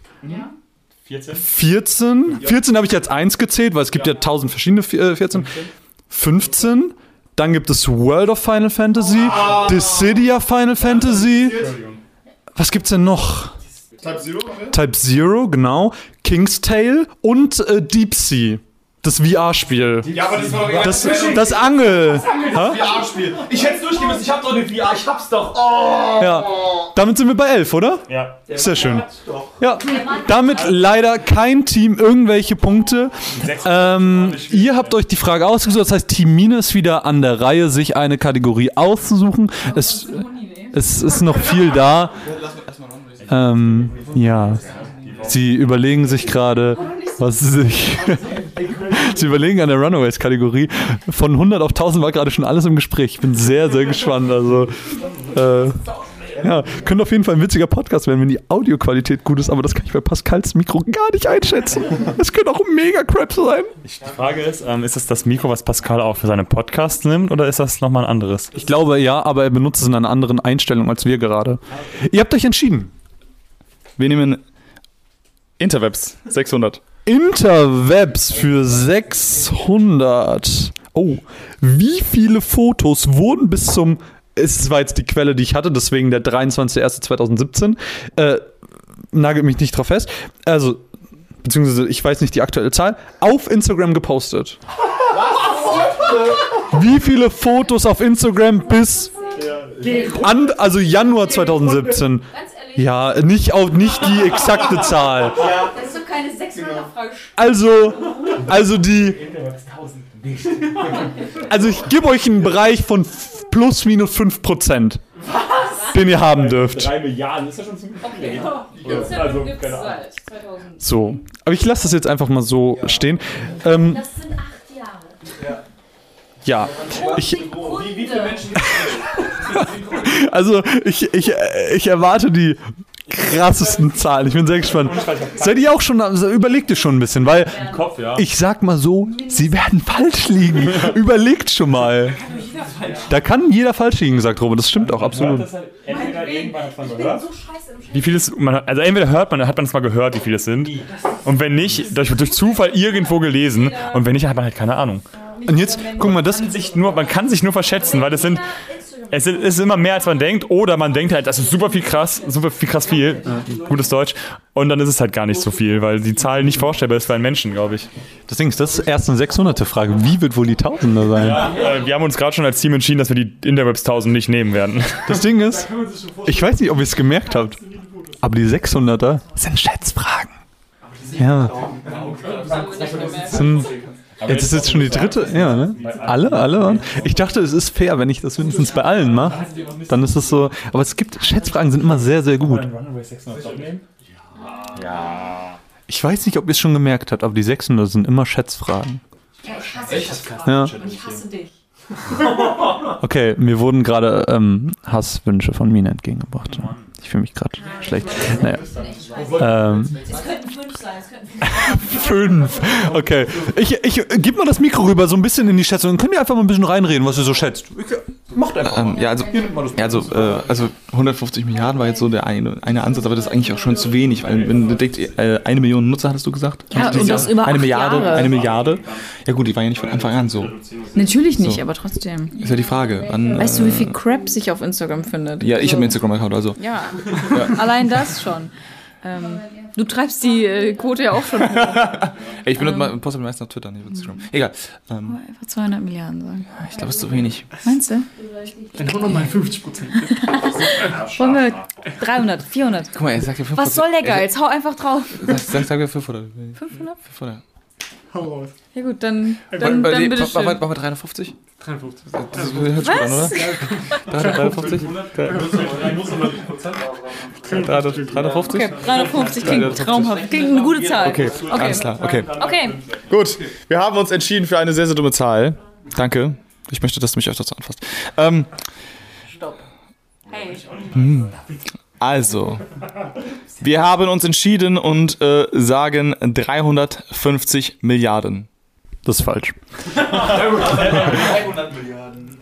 14. 14. 14 habe ich jetzt eins gezählt, weil es gibt ja tausend verschiedene äh, 14. 15. Dann gibt es World of Final Fantasy, Dissidia Final Fantasy. Was gibt's denn noch? Type Zero wir? Type Zero, genau. King's Tale und äh, Deep Sea. Das VR-Spiel. Ja, aber das war doch Das, das Angel. VR-Spiel. Ich hätte es durchgehen müssen, ich hab doch eine VR, ich hab's doch. Oh. Ja. Damit sind wir bei 11, oder? Ja. Sehr schön. Ja, damit leider kein Team irgendwelche Punkte. Ähm, ihr habt euch die Frage ausgesucht, das heißt, Team Mine ist wieder an der Reihe, sich eine Kategorie auszusuchen. Es, es ist noch viel da. Ähm, ja. Sie überlegen sich gerade, was sie sich. (laughs) sie überlegen an der Runaways-Kategorie. Von 100 auf 1000 war gerade schon alles im Gespräch. Ich bin sehr, sehr gespannt. Also, äh, ja, könnte auf jeden Fall ein witziger Podcast werden, wenn die Audioqualität gut ist, aber das kann ich bei Pascals Mikro gar nicht einschätzen. Es könnte auch ein Mega-Crap sein. Die Frage ist, ähm, ist das das Mikro, was Pascal auch für seine Podcasts nimmt, oder ist das nochmal ein anderes? Ich glaube ja, aber er benutzt es in einer anderen Einstellung als wir gerade. Ihr habt euch entschieden. Wir nehmen Interwebs 600. Interwebs für 600. Oh, wie viele Fotos wurden bis zum. Es war jetzt die Quelle, die ich hatte, deswegen der 23.01.2017. Äh, nagelt mich nicht drauf fest. Also beziehungsweise ich weiß nicht die aktuelle Zahl, auf Instagram gepostet. Wie viele Fotos auf Instagram bis an, also Januar 2017? Ja, nicht, auf, nicht die exakte (laughs) Zahl. Das ist doch keine 600er-Frage. Also, also die. Also ich gebe euch einen Bereich von f- plus minus 5%, den ihr haben dürft. Drei Milliarden ist ja schon ziemlich viel. Also, keine Ahnung. So. Aber ich lasse das jetzt einfach mal so stehen. Ähm, Das sind acht Jahre. ja, ich, Wie viele Menschen also ich, ich, ich erwarte die krassesten Zahlen. Ich bin sehr gespannt. Seid ihr auch schon, also überlegt ihr schon ein bisschen, weil Kopf, ja. ich sag mal so, sie werden falsch liegen. (laughs) Überlegt schon mal. Da kann jeder falsch liegen, sagt Robert. Das stimmt auch absolut. Gehört. Wie viel es, man, also entweder hört man, hat man es mal gehört, wie viele es sind. Und wenn nicht, durch, durch Zufall irgendwo gelesen. Und wenn nicht, hat man halt keine Ahnung. Und jetzt, guck mal, das, Sich nur, man kann sich nur verschätzen, weil es sind, es ist- immer mehr als man denkt. Oder man denkt halt, das ist super viel krass, super viel krass viel. Gutes Deutsch. Und dann ist es halt gar nicht so viel, weil die Zahl nicht vorstellbar ist für einen Menschen, glaube ich. das Ding ist, das ist erst eine 600er-Frage. Wie wird wohl die Tausender sein? Äh, Wir haben uns gerade schon als Team entschieden, dass wir die Interwebs 1000 nicht nehmen werden. Das Ding ist, ich weiß nicht, ob ihr es gemerkt habt, aber die 600er sind Schätzfragen. Ja. Sind, jetzt ist jetzt schon die dritte, ja, ne? Alle, alle waren. Ich dachte, es ist fair, wenn ich das mindestens bei allen mache. Dann ist es so. Aber es gibt, Schätzfragen sind immer sehr, sehr gut. Ich weiß nicht, ob ihr es schon gemerkt habt, aber die 600 sind immer Schätzfragen. Ja. Ich hasse dich. (laughs) Okay, mir wurden gerade ähm, Hasswünsche von Mina entgegengebracht. Ich fühle mich gerade schlecht. Naja. Ähm, sein. Es könnten (laughs) fünf. Okay. Ich, ich gib mal das Mikro rüber so ein bisschen in die Schätzung. Dann könnt ihr einfach mal ein bisschen reinreden, was ihr so schätzt. Macht einfach. Ähm, ja, also, ja, also, äh, also 150 Milliarden war jetzt so der eine, eine Ansatz, aber das ist eigentlich auch schon zu wenig, weil wenn du denkst, äh, eine Million Nutzer hattest du gesagt? Ja, Dieses und das Jahr? über eine Milliarde, Jahre. eine Milliarde. Ja gut, die war ja nicht von Anfang an so. Natürlich nicht, So. aber trotzdem. Ist ja die Frage. Wann, Weißt du, äh, wie viel Crap sich auf Instagram findet? Ja, ich habe einen Instagram-Account, also. Ja, allein das schon. Ähm, du treibst die äh, Quote ja auch schon hoch. (laughs) Ich benutze mal, poste meistens auf Twitter, nicht auf Instagram. Egal. Ähm, Einfach 200 Milliarden sagen. ich glaube, es ist zu wenig. Meinst du? Dann hau noch mal 50 Prozent. (laughs) Wollen wir 300, 400? Guck mal, er sagt ja 5%. Was soll der Geiz? Hau einfach drauf. Sag, sag, sag mir 500. 500? 500. Hau raus. Ja gut, dann, dann, warte, dann bitte schön. Machen wir 350? 53. Das hört sich gut an, oder? 350? 350? Okay, 350 klingt traumhaft. Klingt eine gute Zahl. Okay, alles klar, okay. Okay. Gut, wir haben uns entschieden für eine sehr, sehr dumme Zahl. Danke. Ich möchte, dass du mich öfters anfasst. Ähm, Hey. Also, wir haben uns entschieden und äh, sagen 350 Milliarden. Das ist falsch.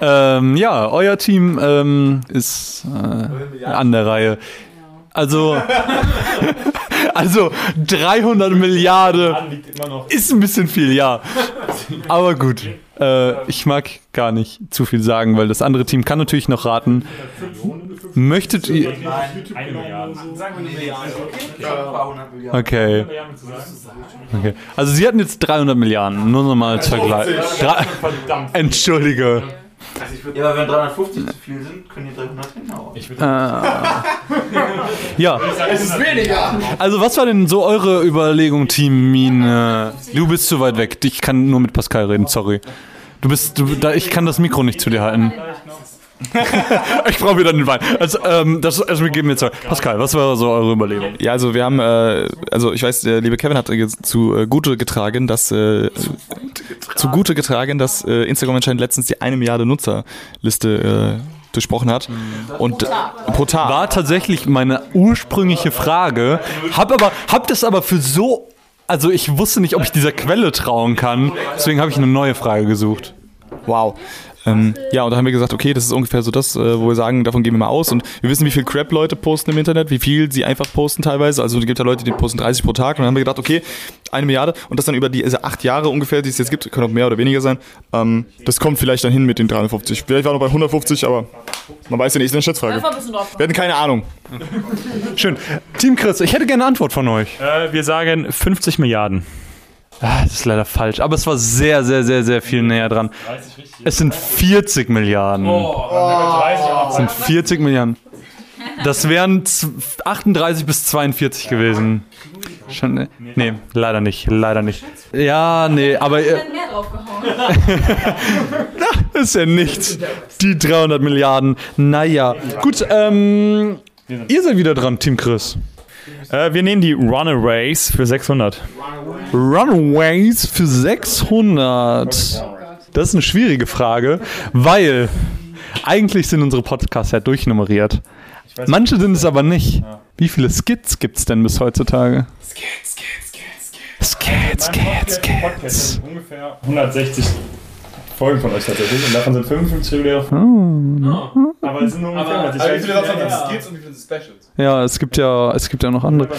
ähm, ja, euer Team ähm, ist äh, an der Reihe. Also, (laughs) also 300 Milliarden ist ein bisschen viel, ja. Aber gut, äh, ich mag gar nicht zu viel sagen, weil das andere Team kann natürlich noch raten. Möchtet ihr... Okay. okay. Also sie hatten jetzt 300 Milliarden, nur nochmal als Vergleich. Drei- Entschuldige. Ja, aber wenn 350 zu viel sind, können die 300 hinhauen. (laughs) Ja. Es ist weniger. Also was war denn so eure Überlegung, Team Mine? Du bist zu weit weg. Ich kann nur mit Pascal reden, sorry. Du bist, du, da, ich kann das Mikro nicht zu dir halten. (laughs) ich brauche wieder den Wein. Also, ähm, das, also wir geben jetzt Pascal, was war so eure Überlegung? ja, also wir haben, äh, also ich weiß, der liebe Kevin hat zu äh, Gute getragen, dass äh, zu Gute getragen, dass äh, Instagram anscheinend letztens die eine Milliarde Nutzerliste äh, durchbrochen hat. Und pro Tag. War tatsächlich meine ursprüngliche Frage. Hab aber, hab das aber für so, also ich wusste nicht, ob ich dieser Quelle trauen kann. Deswegen habe ich eine neue Frage gesucht. Wow. Ähm, ja, und da haben wir gesagt, okay, das ist ungefähr so das, äh, wo wir sagen, davon gehen wir mal aus. Und wir wissen, wie viel Crap Leute posten im Internet, wie viel sie einfach posten teilweise. Also es gibt ja Leute, die posten 30 pro Tag. Und dann haben wir gedacht, okay, eine Milliarde und das dann über die also acht Jahre ungefähr, die es jetzt gibt, können auch mehr oder weniger sein. Ähm, das kommt vielleicht dann hin mit den 350. Vielleicht war noch bei 150, aber man weiß ja nicht, ist eine Schätzfrage. Wir hatten keine Ahnung. Schön. Team Chris, ich hätte gerne eine Antwort von euch. Äh, wir sagen 50 Milliarden. Ah, das ist leider falsch, aber es war sehr, sehr, sehr, sehr viel näher dran. Es sind 40 Milliarden. Es sind 40 Milliarden. Das wären z- 38 bis 42 gewesen. Schon, ne? nee, leider nicht, leider nicht. Ja, nee, aber äh, Mehr draufgehauen. (laughs) ist ja nichts. Die 300 Milliarden, naja. Gut, ähm, ihr seid wieder dran, Team Chris. Äh, wir nehmen die Runaways für 600. Runaways für 600. Das ist eine schwierige Frage, weil eigentlich sind unsere Podcasts ja durchnummeriert. Manche sind es aber nicht. Wie viele Skits gibt es denn bis heutzutage? Skits, Skits, Skits, Skits. ungefähr 160 Folgen von euch tatsächlich und davon sind 55 reguläre Aber es sind nur ungefähr 160. Skits und wie viele Specials? Ja, es gibt ja, es gibt ja noch andere.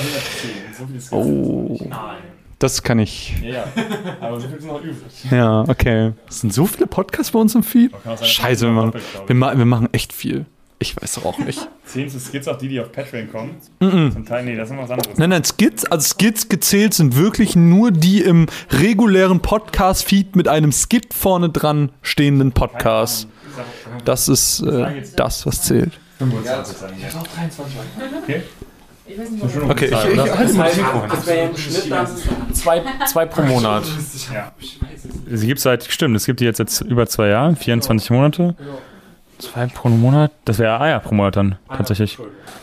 Oh, das kann ich. Ja, aber so viel sind noch übrig. Ja, okay. Es sind so viele Podcasts bei uns im Feed. Scheiße, wir machen, wir, wir machen echt viel. Ich weiß doch auch nicht. Zählen Skits auch die, die auf Patreon kommen? Zum Teil, nee, das ist was anderes. Nein, nein, Skits, also Skits gezählt sind wirklich nur die im regulären Podcast-Feed mit einem Skit vorne dran stehenden Podcasts. Das ist äh, das, was zählt. 25 sagen wir. Okay. Okay, ich, ich, Das heißt, das wäre im Schnitt dann zwei, zwei pro Monat. Sie gibt seit, stimmt, es gibt die jetzt, jetzt über zwei Jahre, 24 Monate. Zwei pro Monat? Das wäre, ah ja, pro Monat dann, tatsächlich.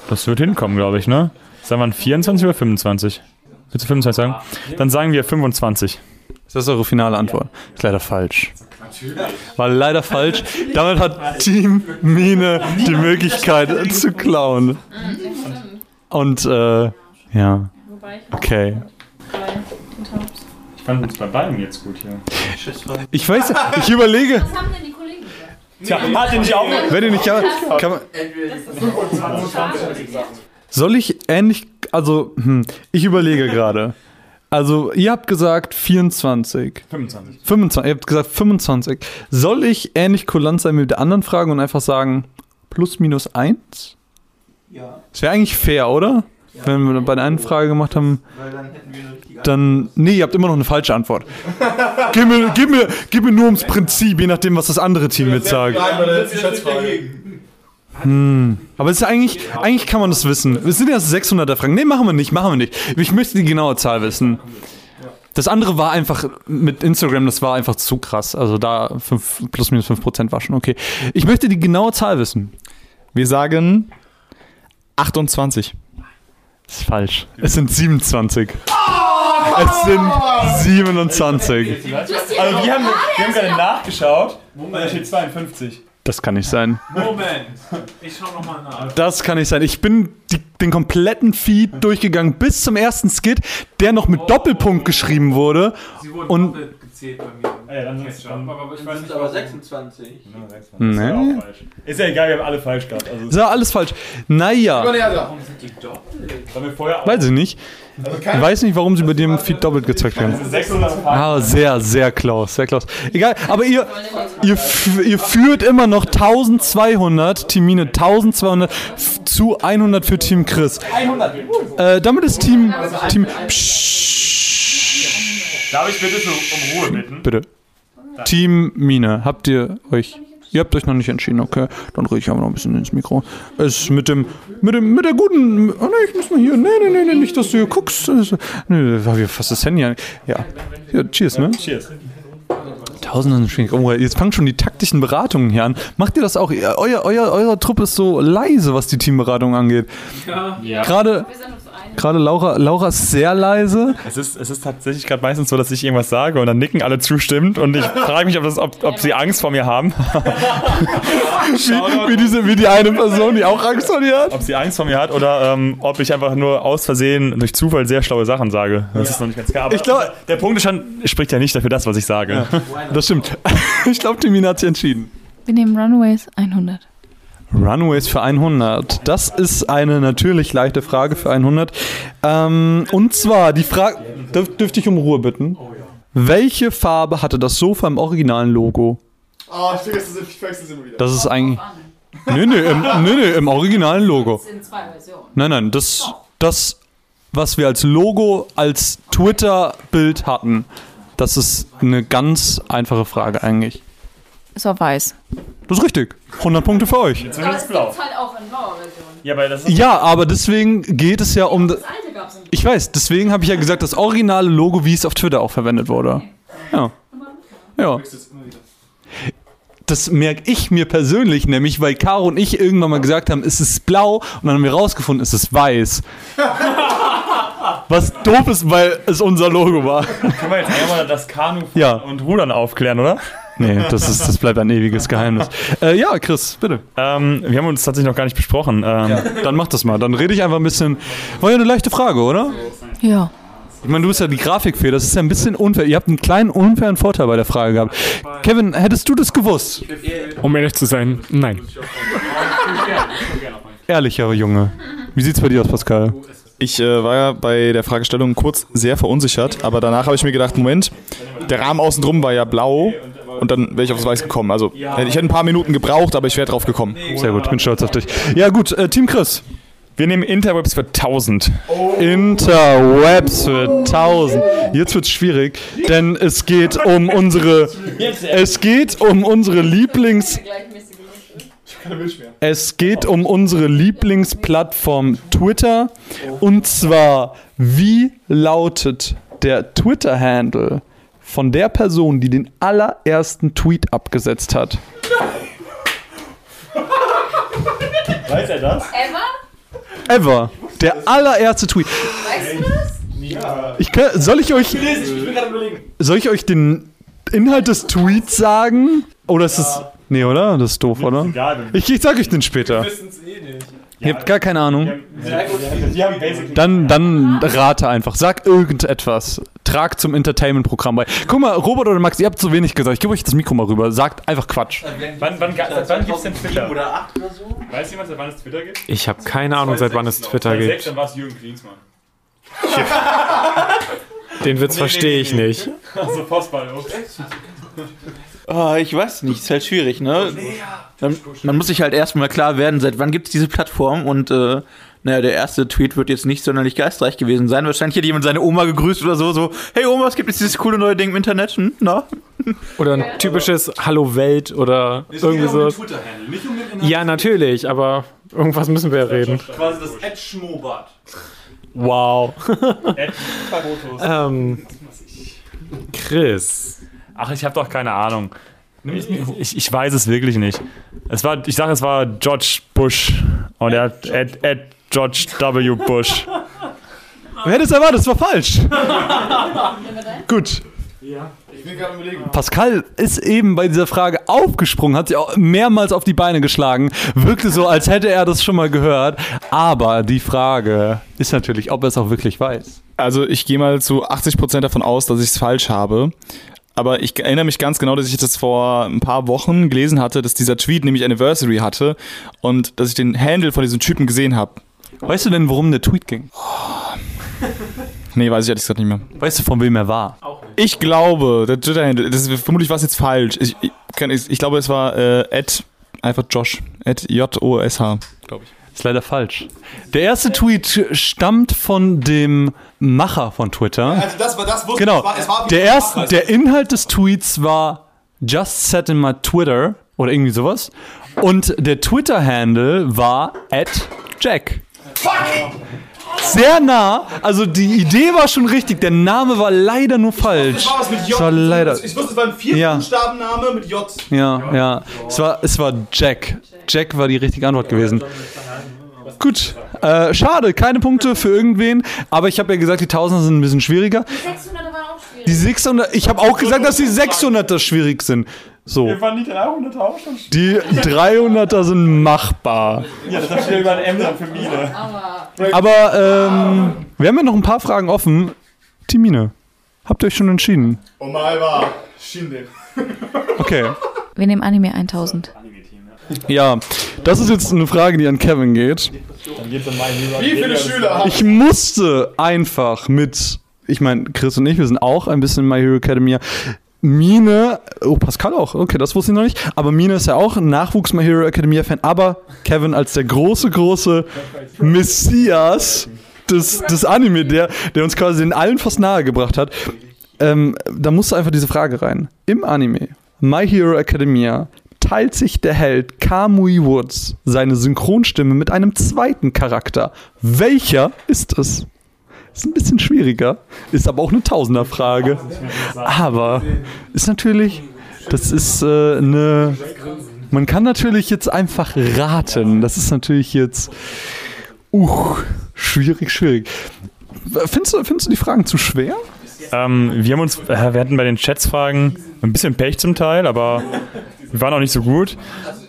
Das wird hinkommen, glaube ich, ne? Sagen wir 24 oder 25? Willst du 25 sagen? Dann sagen wir 25. Ist das eure finale Antwort? Ist leider falsch. War leider falsch. Damit hat Team Mine die Möglichkeit zu klauen. Und äh, ja, Wobei ich okay. Ich fand es bei beiden jetzt gut hier. Ich weiß, ich überlege, Was haben denn die? Tja, hat den nicht auch. wenn ihr nicht kann, kann man, Soll ich ähnlich, also hm, ich überlege gerade. Also ihr habt gesagt 24. 25. 25, ihr habt gesagt 25. Soll ich ähnlich kulant sein mit der anderen Frage und einfach sagen plus minus 1? Ja, Das wäre eigentlich fair, oder? Wenn wir bei der einen Frage gemacht haben, dann. Nee, ihr habt immer noch eine falsche Antwort. (laughs) gib, mir, gib, mir, gib mir nur ums Prinzip, je nachdem, was das andere Team jetzt sagt. Letzten Schätzfrage. Aber es ist eigentlich, eigentlich kann man das wissen. Es sind ja 600er Fragen. Nee, machen wir nicht, machen wir nicht. Ich möchte die genaue Zahl wissen. Das andere war einfach mit Instagram, das war einfach zu krass. Also da fünf, plus minus 5% war schon okay. Ich möchte die genaue Zahl wissen. Wir sagen 28. Das ist falsch. Es sind 27. Es sind 27. Also wir haben, wir haben gerade nachgeschaut. Da steht 52. Das kann nicht sein. Moment. Ich schau nochmal nach. Das kann nicht sein. Ich bin die, den kompletten Feed durchgegangen bis zum ersten Skit, der noch mit Doppelpunkt geschrieben wurde. Sie wurden Und- doppelt gezählt bei mir. Ah ja, dann sind es aber ich weiß sind nicht, aber warum. 26. Nee. Ist ja auch falsch. Ist ja egal, wir haben alle falsch gehabt. Also, Das war alles falsch. Naja, Warum sind die doppelt? haben wir vorher weiß ich nicht. Ich weiß nicht, warum sie bei dem Feed doppelt gezeigt haben. 600 Fragen. Ah, sehr, sehr close, sehr close. Egal, aber ihr, ihr, ihr führt immer noch 1200, Team Mine 1200 f- zu 100 für Team Chris. 100. Äh, damit ist Team, Team, Darf ich bitte um Ruhe bitten? bitte. Team Mine, habt ihr euch, ihr habt euch noch nicht entschieden, okay? Dann rede ich aber noch ein bisschen ins Mikro. Es mit dem, mit dem, mit der guten, oh nee, ich muss mal hier, nee, nee, nee, nee nicht, dass du hier guckst. Nee, da habe ich fast das Handy an. Ja, ja cheers, ne? Cheers. Tausende Schwingen. Oh, jetzt fangen schon die taktischen Beratungen hier an. Macht ihr das auch? Euer, euer, euer Trupp ist so leise, was die Teamberatung angeht. Ja. Gerade, Gerade Laura, Laura ist sehr leise. Es ist, es ist tatsächlich gerade meistens so, dass ich irgendwas sage und dann nicken alle zustimmt und ich frage mich, ob, das, ob, ob sie Angst vor mir haben. (laughs) Wie, wie, diese, wie die eine Person, die auch Angst vor dir hat. ob sie Angst vor mir hat oder ähm, ob ich einfach nur aus Versehen durch Zufall sehr schlaue Sachen sage. Das ist noch nicht ganz klar. Aber Ich glaub- der Punkt ist schon, spricht ja nicht dafür das, was ich sage. Das stimmt. (laughs) Ich glaube, Timina hat sich entschieden. Wir nehmen Runaways 100. Runaways für 100. Das ist eine natürlich leichte Frage für 100. Ähm, und zwar die Frage, dürf, dürfte ich um Ruhe bitten? Welche Farbe hatte das Sofa im originalen Logo? Oh, ich vergesse es, ich vergesse es immer wieder. Das ist eigentlich. Nee, nee, im, nee, nee, im originalen Logo. sind zwei Versionen. Nein, nein, das, das, was wir als Logo, als Twitter-Bild hatten, das ist eine ganz einfache Frage eigentlich. Es war weiß. Das ist richtig. 100 Punkte für euch. Zumindest blau. halt auch in blauer Version. Ja, aber das ist Ja, aber deswegen geht es ja um. Das alte gab's Ich weiß, deswegen habe ich ja gesagt, das originale Logo, wie es auf Twitter auch verwendet wurde. Ja. Ja. Das merke ich mir persönlich nämlich, weil Caro und ich irgendwann mal gesagt haben, es ist blau und dann haben wir rausgefunden, es ist weiß. Was doof ist, weil es unser Logo war. Können wir jetzt einmal das Kanu Ja. und Rudern aufklären, oder? Nee, das, ist, das bleibt ein ewiges Geheimnis. Äh, ja, Chris, bitte. Ähm, wir haben uns tatsächlich noch gar nicht besprochen. Ähm, Dann mach das mal. Dann rede ich einfach ein bisschen. War ja eine leichte Frage, oder? Ja. Ich meine, du bist ja die Grafikfee, das ist ja ein bisschen unfair. Ihr habt einen kleinen unfairen Vorteil bei der Frage gehabt. Kevin, hättest du das gewusst? Um ehrlich zu sein, nein. Ehrlicher Junge. Wie sieht's bei dir aus, Pascal? Ich äh, war ja bei der Fragestellung kurz sehr verunsichert, aber danach habe ich mir gedacht, Moment, der Rahmen außen drum war ja blau und dann wäre ich aufs Weiß gekommen. Also ich hätte ein paar Minuten gebraucht, aber ich wäre drauf gekommen. Sehr gut, ich bin stolz auf dich. Ja gut, äh, Team Chris. wir nehmen Interwebs für 1000. Interwebs für 1000. Jetzt wird's schwierig, denn es geht um unsere es geht um unsere Lieblings Es geht um unsere Lieblingsplattform Twitter und zwar wie lautet der Twitter Handle von der Person, die den allerersten Tweet abgesetzt hat? Weiß er das? Ever? Ever. Der allererste Tweet. Weißt du das? Ich kann, soll ich euch soll ich euch den Inhalt des Tweets sagen oder ist es Nee, oder? Das ist doof, oder? Ich, ich sag euch den später. Ihr habt gar keine Ahnung. Wir haben basically Dann, dann rate einfach. Sag irgendetwas. Trag zum Entertainment-Programm bei. Guck mal, Robert oder Max, ihr habt zu wenig gesagt. Ich gebe euch das Mikro mal rüber. Sagt einfach Quatsch. Wann, wann, seit wann gibt es denn Twitter? Oder 8 oder so? Weiß jemand, seit wann es Twitter gibt? Ich habe keine Ahnung, seit wann es Twitter 2006, gibt. dann war es Jürgen Klinsmann. (laughs) Den Witz verstehe ich nicht. Also Postball. ups. (laughs) Ah, ich weiß nicht, ist halt schwierig, ne? Man, man muss sich halt erstmal klar werden, seit wann gibt es diese Plattform und äh, naja, der erste Tweet wird jetzt nicht sonderlich geistreich gewesen sein. Wahrscheinlich hätte jemand seine Oma gegrüßt oder so, so, hey Oma, es gibt jetzt dieses coole neue Ding im Internet, hm? na? Oder ein typisches Hallo Welt oder irgendwie so. Um den Inhalt. Ja, natürlich, aber irgendwas müssen wir ja reden. Quasi das Ed Schmobat. Wow. Add Fotos. (laughs) ähm, Chris. Ach, ich habe doch keine Ahnung. Ich, ich weiß es wirklich nicht. Es war, ich sage, es war George Bush. Und er hat Ed, Ed George W. Bush. (laughs) Wer hätte es erwartet? Das war falsch. Gut. Ich bin gerade überlegen. Pascal ist eben bei dieser Frage aufgesprungen, hat sich auch mehrmals auf die Beine geschlagen, wirkte so, als hätte er das schon mal gehört. Aber die Frage ist natürlich, ob er es auch wirklich weiß. Also ich gehe mal zu 80% davon aus, dass ich es falsch habe. Aber ich erinnere mich ganz genau, dass ich das vor ein paar Wochen gelesen hatte, dass dieser Tweet nämlich Anniversary hatte und dass ich den Handle von diesem Typen gesehen habe. Weißt du denn, worum der Tweet ging? (laughs) Nee, weiß ich ehrlich gesagt nicht mehr. Weißt du, von wem er war? Ich glaube, der Twitter-Handle, das ist, vermutlich war es jetzt falsch. Ich, ich, kann- ich, ich glaube, es war äh, Ed, einfach Josh. Ed J-O-S-H, glaube ich. Ist leider falsch. Der erste Tweet stammt von dem Macher von Twitter. Also das war das wusste Genau. es war, es war Der erste, der Inhalt des Tweets war Just set in my Twitter oder irgendwie sowas. Und der Twitter-Handle war at Jack. Sehr nah. Also die Idee war schon richtig. Der Name war leider nur falsch. War mit J. Es war leider. Ich wusste, es war ein vier Ja. Buchstabenname mit J. Ja, ja. Es war, es war Jack. Jack war die richtige Antwort gewesen. Gut. Äh, schade, keine Punkte für irgendwen. Aber ich habe ja gesagt, die Tausender sind ein bisschen schwieriger. 600 waren auch schwierig. Die 600, ich habe auch gesagt, dass die 600er schwierig sind. So. Waren die 300 auch schon? Die 300er sind machbar. Ja, das steht über ein M dann für Mine. Aber ähm, wir haben ja noch ein paar Fragen offen. Timine, habt ihr euch schon entschieden? Omalwa. Shinde. Okay. Wir nehmen Anime 1000. Ja, das ist jetzt eine Frage, die an Kevin geht. Wie viele Schüler Ich musste einfach mit, ich meine, Chris und ich, wir sind auch ein bisschen My Hero Academia. Mine, oh, Pascal auch, okay, das wusste ich noch nicht. Aber Mine ist ja auch ein Nachwuchs My Hero Academia Fan. Aber Kevin als der große, große Messias des, des Anime, der, der uns quasi in allen fast nahe gebracht hat, ähm, da musste einfach diese Frage rein. Im Anime My Hero Academia teilt sich der Held Kamui Woods seine Synchronstimme mit einem zweiten Charakter. Welcher ist es? Ist ein bisschen schwieriger, ist aber auch eine Tausenderfrage. Aber ist natürlich, das ist äh, eine. Man kann natürlich jetzt einfach raten. Das ist natürlich jetzt. Uh, schwierig, schwierig. Findest du, findest du die Fragen zu schwer? Ähm, wir haben uns, äh, wir hatten bei den Chats-Fragen ein bisschen Pech zum Teil, aber wir waren auch nicht so gut.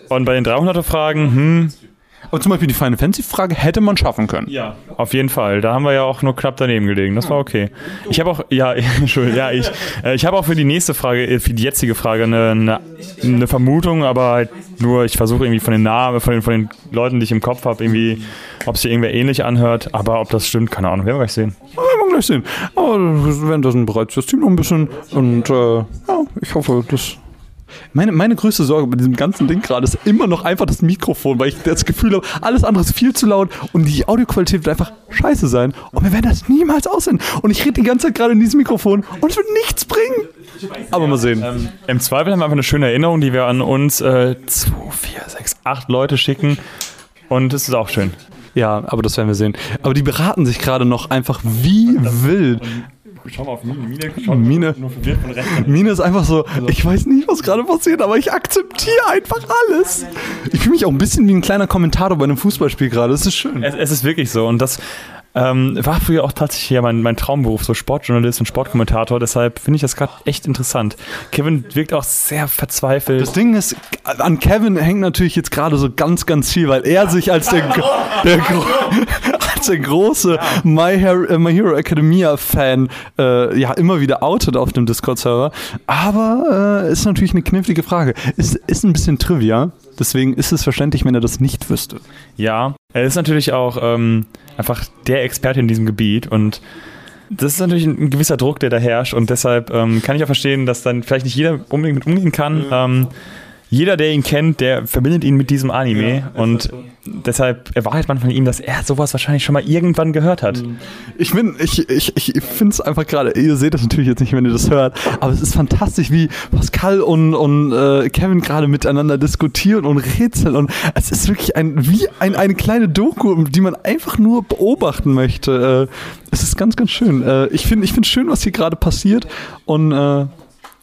Und bei den 300er-Fragen, hm, Aber zum Beispiel die Final Fantasy-Frage hätte man schaffen können. Ja, auf jeden Fall. Da haben wir ja auch nur knapp daneben gelegen. Das war okay. Ich habe auch, ja, (laughs) Entschuldigung, ja, ich, äh, ich habe auch für die nächste Frage, äh, für die jetzige Frage eine, eine, eine Vermutung, aber halt nur, ich versuche irgendwie von den Namen, von den, von den Leuten, die ich im Kopf habe, irgendwie, ob sich irgendwer ähnlich anhört. Aber ob das stimmt, keine Ahnung. Werden wir gleich sehen. Ja, werden wir gleich sehen. Aber währenddessen bereits das Team noch ein bisschen. Und äh, ja, ich hoffe, das. Meine, meine größte Sorge bei diesem ganzen Ding gerade ist immer noch einfach das Mikrofon, weil ich das Gefühl habe, alles andere ist viel zu laut und die Audioqualität wird einfach scheiße sein. Und wir werden das niemals aussehen. Und ich rede die ganze Zeit gerade in diesem Mikrofon und es wird nichts bringen. Aber mal sehen. Ähm, Im Zweifel haben wir einfach eine schöne Erinnerung, die wir an uns äh, 2, 4, 6, 8 Leute schicken. Und es ist auch schön. Ja, aber das werden wir sehen. Aber die beraten sich gerade noch einfach wie wild. Schau mal auf Mine. Mine, Mine. nur verwirrt von rechts. Mine ist einfach so, ich weiß nicht, was gerade passiert, aber ich akzeptiere einfach alles. Ich fühle mich auch ein bisschen wie ein kleiner Kommentator bei einem Fußballspiel gerade. Das ist schön. Es, es ist wirklich so. Und das ähm, war früher auch tatsächlich ja mein, mein Traumberuf, so Sportjournalist und Sportkommentator. Deshalb finde ich das gerade echt interessant. Kevin wirkt auch sehr verzweifelt. Das Ding ist, an Kevin hängt natürlich jetzt gerade so ganz, ganz viel, weil er sich als der, der, (laughs) als der große My, Hero, äh, My Hero Academia Fan äh, ja immer wieder outet auf dem Discord-Server. Aber äh, ist natürlich eine knifflige Frage. Ist, ist ein bisschen Trivia. Deswegen ist es verständlich, wenn er das nicht wüsste. Ja, er ist natürlich auch ähm, einfach der Experte in diesem Gebiet und das ist natürlich ein, gewisser Druck, der da herrscht und deshalb ähm, kann ich auch verstehen, dass dann vielleicht nicht jeder unbedingt mit umgehen kann. Ähm, jeder, der ihn kennt, der verbindet ihn mit diesem Anime und deshalb erwartet man von ihm, dass er sowas wahrscheinlich schon mal irgendwann gehört hat. Ich bin, ich, ich, ich finde es einfach gerade, ihr seht das natürlich jetzt nicht, wenn ihr das hört, aber es ist fantastisch, wie Pascal und, und äh, Kevin gerade miteinander diskutieren und rätseln und es ist wirklich ein, wie ein, eine kleine Doku, die man einfach nur beobachten möchte. Äh, es ist ganz, ganz schön. Äh, ich finde ich finde schön, was hier gerade passiert und äh,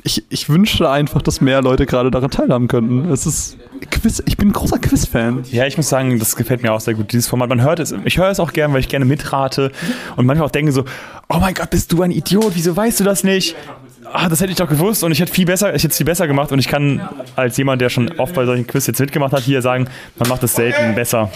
ich, ich wünschte einfach, dass mehr Leute gerade daran teilhaben könnten. Es ist Quiz, ich bin ein großer Quiz-Fan. Ja, ich muss sagen, das gefällt mir auch sehr gut, dieses Format. Man hört es, ich höre es auch gern, weil ich gerne mitrate und manchmal auch denke so, oh mein Gott, bist du ein Idiot, wieso weißt du das nicht? Ah, das hätte ich doch gewusst und ich hätte viel besser, ich hätte es viel besser gemacht und ich kann als jemand, der schon oft bei solchen Quiz jetzt mitgemacht hat, hier sagen, man macht es selten besser.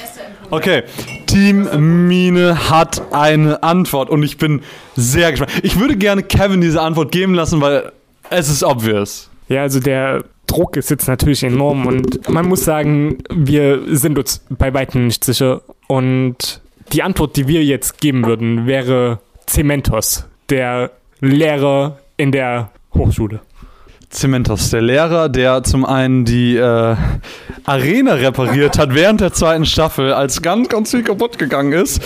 Okay, Team Mine hat eine Antwort und ich bin sehr gespannt. Ich würde gerne Kevin diese Antwort geben lassen, weil es ist obvious. Ja, also der Druck ist jetzt natürlich enorm und man muss sagen, wir sind uns bei weitem nicht sicher. Und die Antwort, die wir jetzt geben würden, wäre Cementos, der Lehrer in der Hochschule. Cementos, der Lehrer, der zum einen die äh, Arena repariert hat während der zweiten Staffel, als ganz, ganz viel kaputt gegangen ist.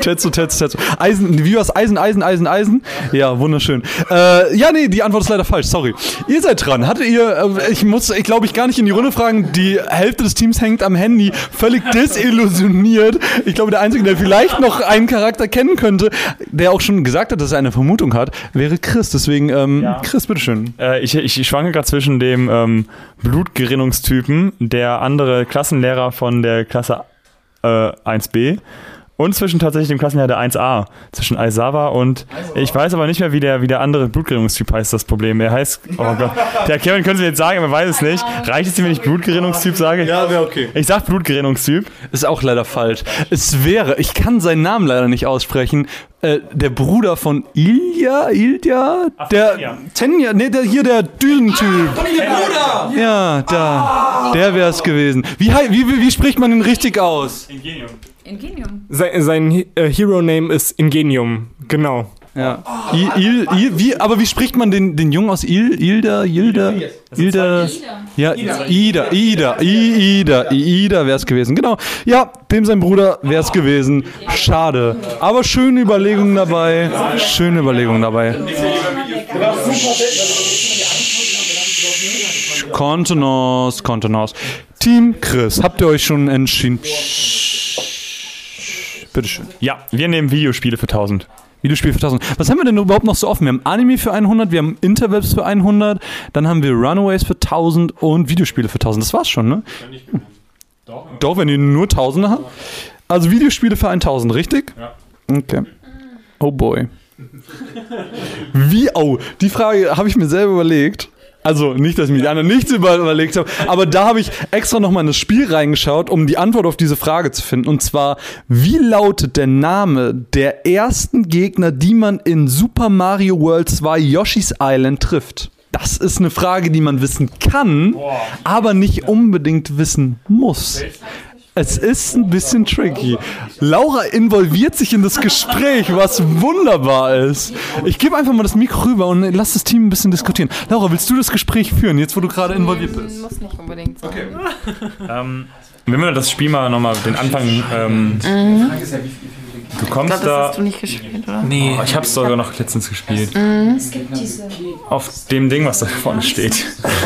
Tetsu, Tetsu, Tetsu. Eisen, wie war's? Eisen, Eisen, Eisen, Eisen? Ja, wunderschön. Äh, ja, nee, die Antwort ist leider falsch, sorry. Ihr seid dran. Hattet ihr, äh, ich muss, ich glaube, ich gar nicht in die Runde fragen, die Hälfte des Teams hängt am Handy, völlig (laughs) desillusioniert. Ich glaube, der Einzige, der vielleicht noch einen Charakter kennen könnte, der auch schon gesagt hat, dass er eine Vermutung hat, wäre Chris. Deswegen, ähm, Ja. Chris, bitteschön. Äh, ich, ich schwanke gerade zwischen dem ähm, Blutgerinnungstypen, der andere Klassenlehrer von der Klasse äh, 1b Und zwischen tatsächlich dem Klassenjahr der 1a. Zwischen Aizawa und. Ich weiß aber nicht mehr, wie der, wie der andere Blutgerinnungstyp heißt, das Problem. Er heißt. Oh Gott. Der Kevin könnte es jetzt sagen, aber weiß es nicht. Reicht es dir, wenn ich Blutgerinnungstyp sage? Ja, wäre okay. Ich sag Blutgerinnungstyp. Ist auch leider falsch. Es wäre, ich kann seinen Namen leider nicht aussprechen, äh, der Bruder von Ilja, Ilja, der Tenja. Nee, der hier der Düsentyp. Ja, da, der wäre es gewesen. Wie, wie, wie, wie spricht man den richtig aus? Ingenium. Ingenium. Sein, sein äh, Hero-Name ist Ingenium. Genau. Ja. Il, Il, Il, wie, aber wie spricht man den, den Jungen aus Il, Ilda, Ilda, Ilda, ja, Ida, Ida, I- Ida, Ida wäre es gewesen, genau. Ja, dem sein Bruder wäre es gewesen. Schade. Aber schöne Überlegungen dabei. Schöne Überlegungen dabei. Kontenance, Kontenance. Team Chris, habt ihr euch schon entschieden? Bitteschön. Ja, wir nehmen Videospiele für 1000. Videospiel für 1000. Was haben wir denn überhaupt noch so offen? Wir haben Anime für 100, wir haben Interwebs für 100, dann haben wir Runaways für 1000 und Videospiele für 1000. Das war's schon, ne? Doch. Doch, wenn ihr nur 1000 habt. Also Videospiele für 1000, richtig? Ja. Okay. Oh boy. Wie, oh, die Frage habe ich mir selber überlegt. Also nicht, dass ich mir die anderen nichts über, überlegt habe, aber da habe ich extra nochmal in das Spiel reingeschaut, um die Antwort auf diese Frage zu finden. Und zwar, wie lautet der Name der ersten Gegner, die man in Super Mario World 2 Yoshi's Island trifft? Das ist eine Frage, die man wissen kann, aber nicht unbedingt wissen muss. Es ist ein bisschen tricky. Laura involviert sich in das Gespräch, was wunderbar ist. Ich gebe einfach mal das Mikro rüber und lass das Team ein bisschen diskutieren. Laura, willst du das Gespräch führen, jetzt wo du gerade involviert bist? Muss nicht unbedingt sein. Ähm, wenn wir das Spiel mal nochmal den Anfang. Ähm, Du kommst da. Hast du nicht gespielt, oder? Oh, ich hab's sogar noch letztens gespielt. Auf dem Ding, was da vorne steht.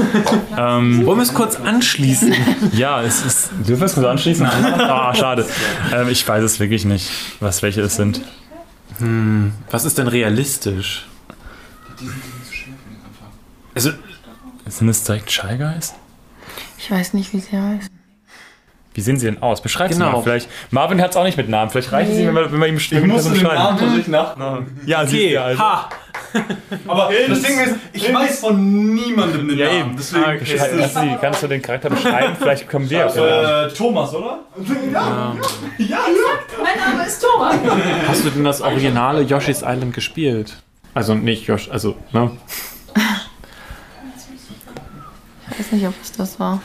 (laughs) ähm, Wollen wir es kurz anschließen? (laughs) ja, es ist. Dürfen wir es kurz anschließen? Ah, schade. Ähm, ich weiß es wirklich nicht, was welche es sind. Was ist denn realistisch? Also, Sind es direkt Shy Guys? Ich weiß nicht, wie sie heißt. Wie sehen sie denn aus? Beschreib sie Genau. mal. Vielleicht. Marvin hat es auch nicht mit Namen. Vielleicht reicht es ihm, wenn wir, wenn wir ihm wenn wir das beschreiben. tatsächlich nachgucken. Ja, sie okay, ja, also. ha! Aber das Ding ist, ich weiß von niemandem den Ja, Namen. eben. Deswegen Beschreib- ist Lass sie- Kannst du den Charakter beschreiben? Vielleicht kommen wir auf den Namen. das, äh, Thomas, oder? Mein Name ist Thomas. Hast du denn das originale Yoshi's Island gespielt? Also nicht Yosh, also, ne? Ich weiß nicht, ob es das war.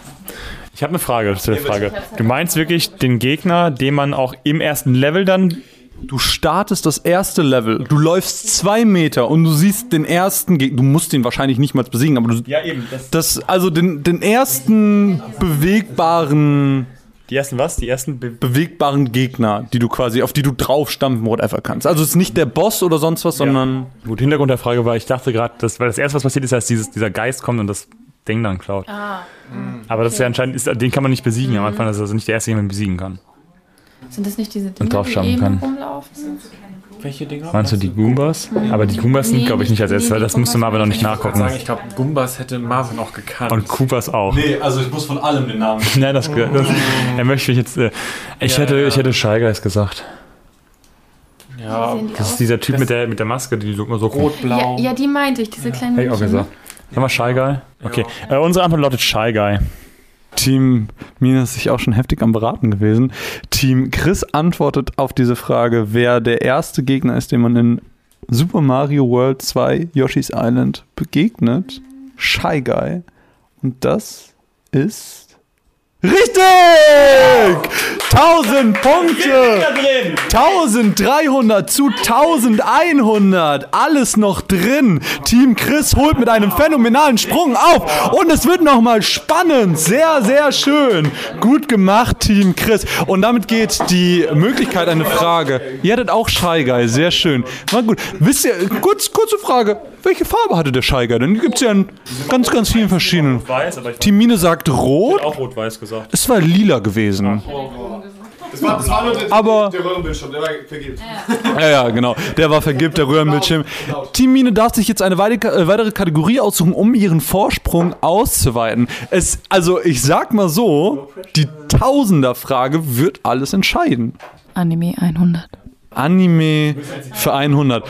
Ich habe eine Frage zu der Frage. Du meinst wirklich den Gegner, den man auch im ersten Level dann. Du startest das erste Level, du läufst zwei Meter und du siehst den ersten Gegner. Du musst ihn wahrscheinlich nicht mal besiegen, aber du. Ja, eben. Das, Das, also den, den ersten bewegbaren, die ersten was? Die ersten. Be bewegbaren Gegner, die du quasi, auf die du draufstampfen, whatever kannst. Also es ist nicht der Boss oder sonst was, sondern. Gut, Hintergrund der Frage war, ich dachte gerade, dass, weil das erste, was passiert ist, dass dieses, dieser Geist kommt und das Ding dann klaut. Aber das ist ja anscheinend, ist, den kann man nicht besiegen am Anfang, das ist also nicht der erste, den man besiegen kann. Sind das nicht diese Dinge, drauf die schauen eben kann. rumlaufen? Welche Dinger? Meinst du die Goombas? Aber die Goombas sind, Nee, glaube ich, nicht als erstes, weil das müsste Marvin noch nicht nachgucken. sagen, ich glaube, Gumbas hätte Marvin auch gekannt. Und Koopas auch. Nee, also ich muss von allem den Namen. (laughs) Nein, das, das er möchte mich jetzt. Äh, ich, Ja, hätte, ja. ich hätte Shy Guys gesagt. ja, Das ist dieser Typ mit der, mit der Maske, die immer so rot-blau. Ja, ja, die meinte ich, diese kleinen Hätte ich auch Männchen. gesagt. Haben wir Shy Guy? Okay. Äh, unsere Antwort lautet Shy Guy. Team Mina ist sich auch schon heftig am Beraten gewesen. Team Chris antwortet auf diese Frage, wer der erste Gegner ist, den man in Super Mario World 2 Yoshi's Island begegnet. Shy Guy. Und das ist. Richtig! 1000 Punkte! 1300 zu 1100. Alles noch drin. Team Chris holt mit einem phänomenalen Sprung auf. Und es wird nochmal spannend. Sehr, sehr schön. Gut gemacht, Team Chris. Und damit geht die Möglichkeit, eine Frage. Ihr hattet auch Shy Guy. Sehr schön. War gut. Wisst ihr, kurz, kurze Frage. Welche Farbe hatte der Guy? Denn die gibt es ja in ganz, ganz vielen verschiedenen. Weiß, aber ich Team Mine sagt rot. auch rot-weiß gesagt. Es war lila gewesen. Das war, das war nur der, Aber- der Röhrenbildschirm, der war vergilbt. Ja, ja, genau. Der war vergibt, der Röhrenbildschirm. Team Mine darf sich jetzt eine weite- äh, weitere Kategorie aussuchen, um ihren Vorsprung auszuweiten. Es, also ich sag mal so, die Tausender-Frage wird alles entscheiden. Anime 100. Anime für 100.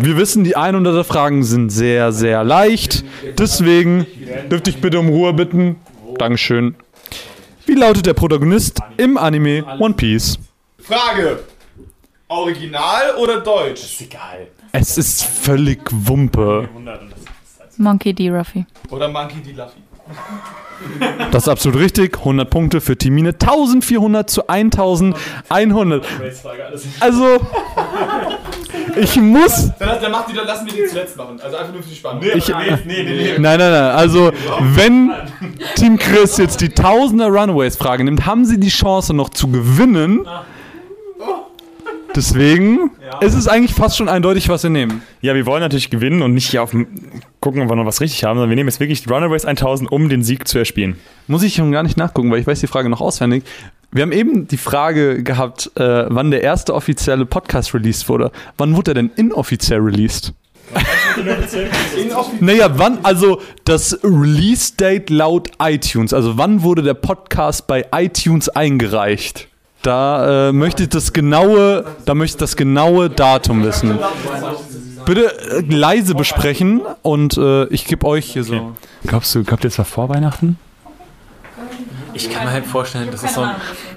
Wir wissen, die 100er Fragen sind sehr, sehr leicht. Deswegen dürfte ich bitte um Ruhe bitten. Dankeschön. Wie lautet der Protagonist im Anime One Piece? Frage. Original oder Deutsch? Es ist völlig Wumpe. Monkey D. Ruffy. Oder Monkey D. Luffy? Das ist absolut richtig. 100 Punkte für Timine. 1400 zu 1100. Also, ich muss. Dann, dann, macht die, dann lassen wir die zuletzt machen. Also einfach nur für die Spannung. Ich, nein, nein, nein. Also, wenn Team Chris jetzt die Tausender Runaways-Frage nimmt, haben sie die Chance noch zu gewinnen. Deswegen ist es eigentlich fast schon eindeutig, was wir nehmen. Ja, wir wollen natürlich gewinnen und nicht hier auf dem- gucken, ob wir noch was richtig haben, sondern wir nehmen jetzt wirklich Runaways 1000, um den Sieg zu erspielen. Muss ich schon gar nicht nachgucken, weil ich weiß die Frage noch auswendig. Wir haben eben die Frage gehabt, äh, wann der erste offizielle Podcast released wurde. Wann wurde er denn inoffiziell released? naja, wann, also das Release-Date laut iTunes, also wann wurde der Podcast bei iTunes eingereicht? Da äh, möchte ich das genaue, da möchte ich das genaue Datum wissen. Bitte äh, leise besprechen und äh, ich gebe euch hier so. Glaubst du, glaubt ihr, es war vor Weihnachten? Ich kann mir halt vorstellen, das ist so ein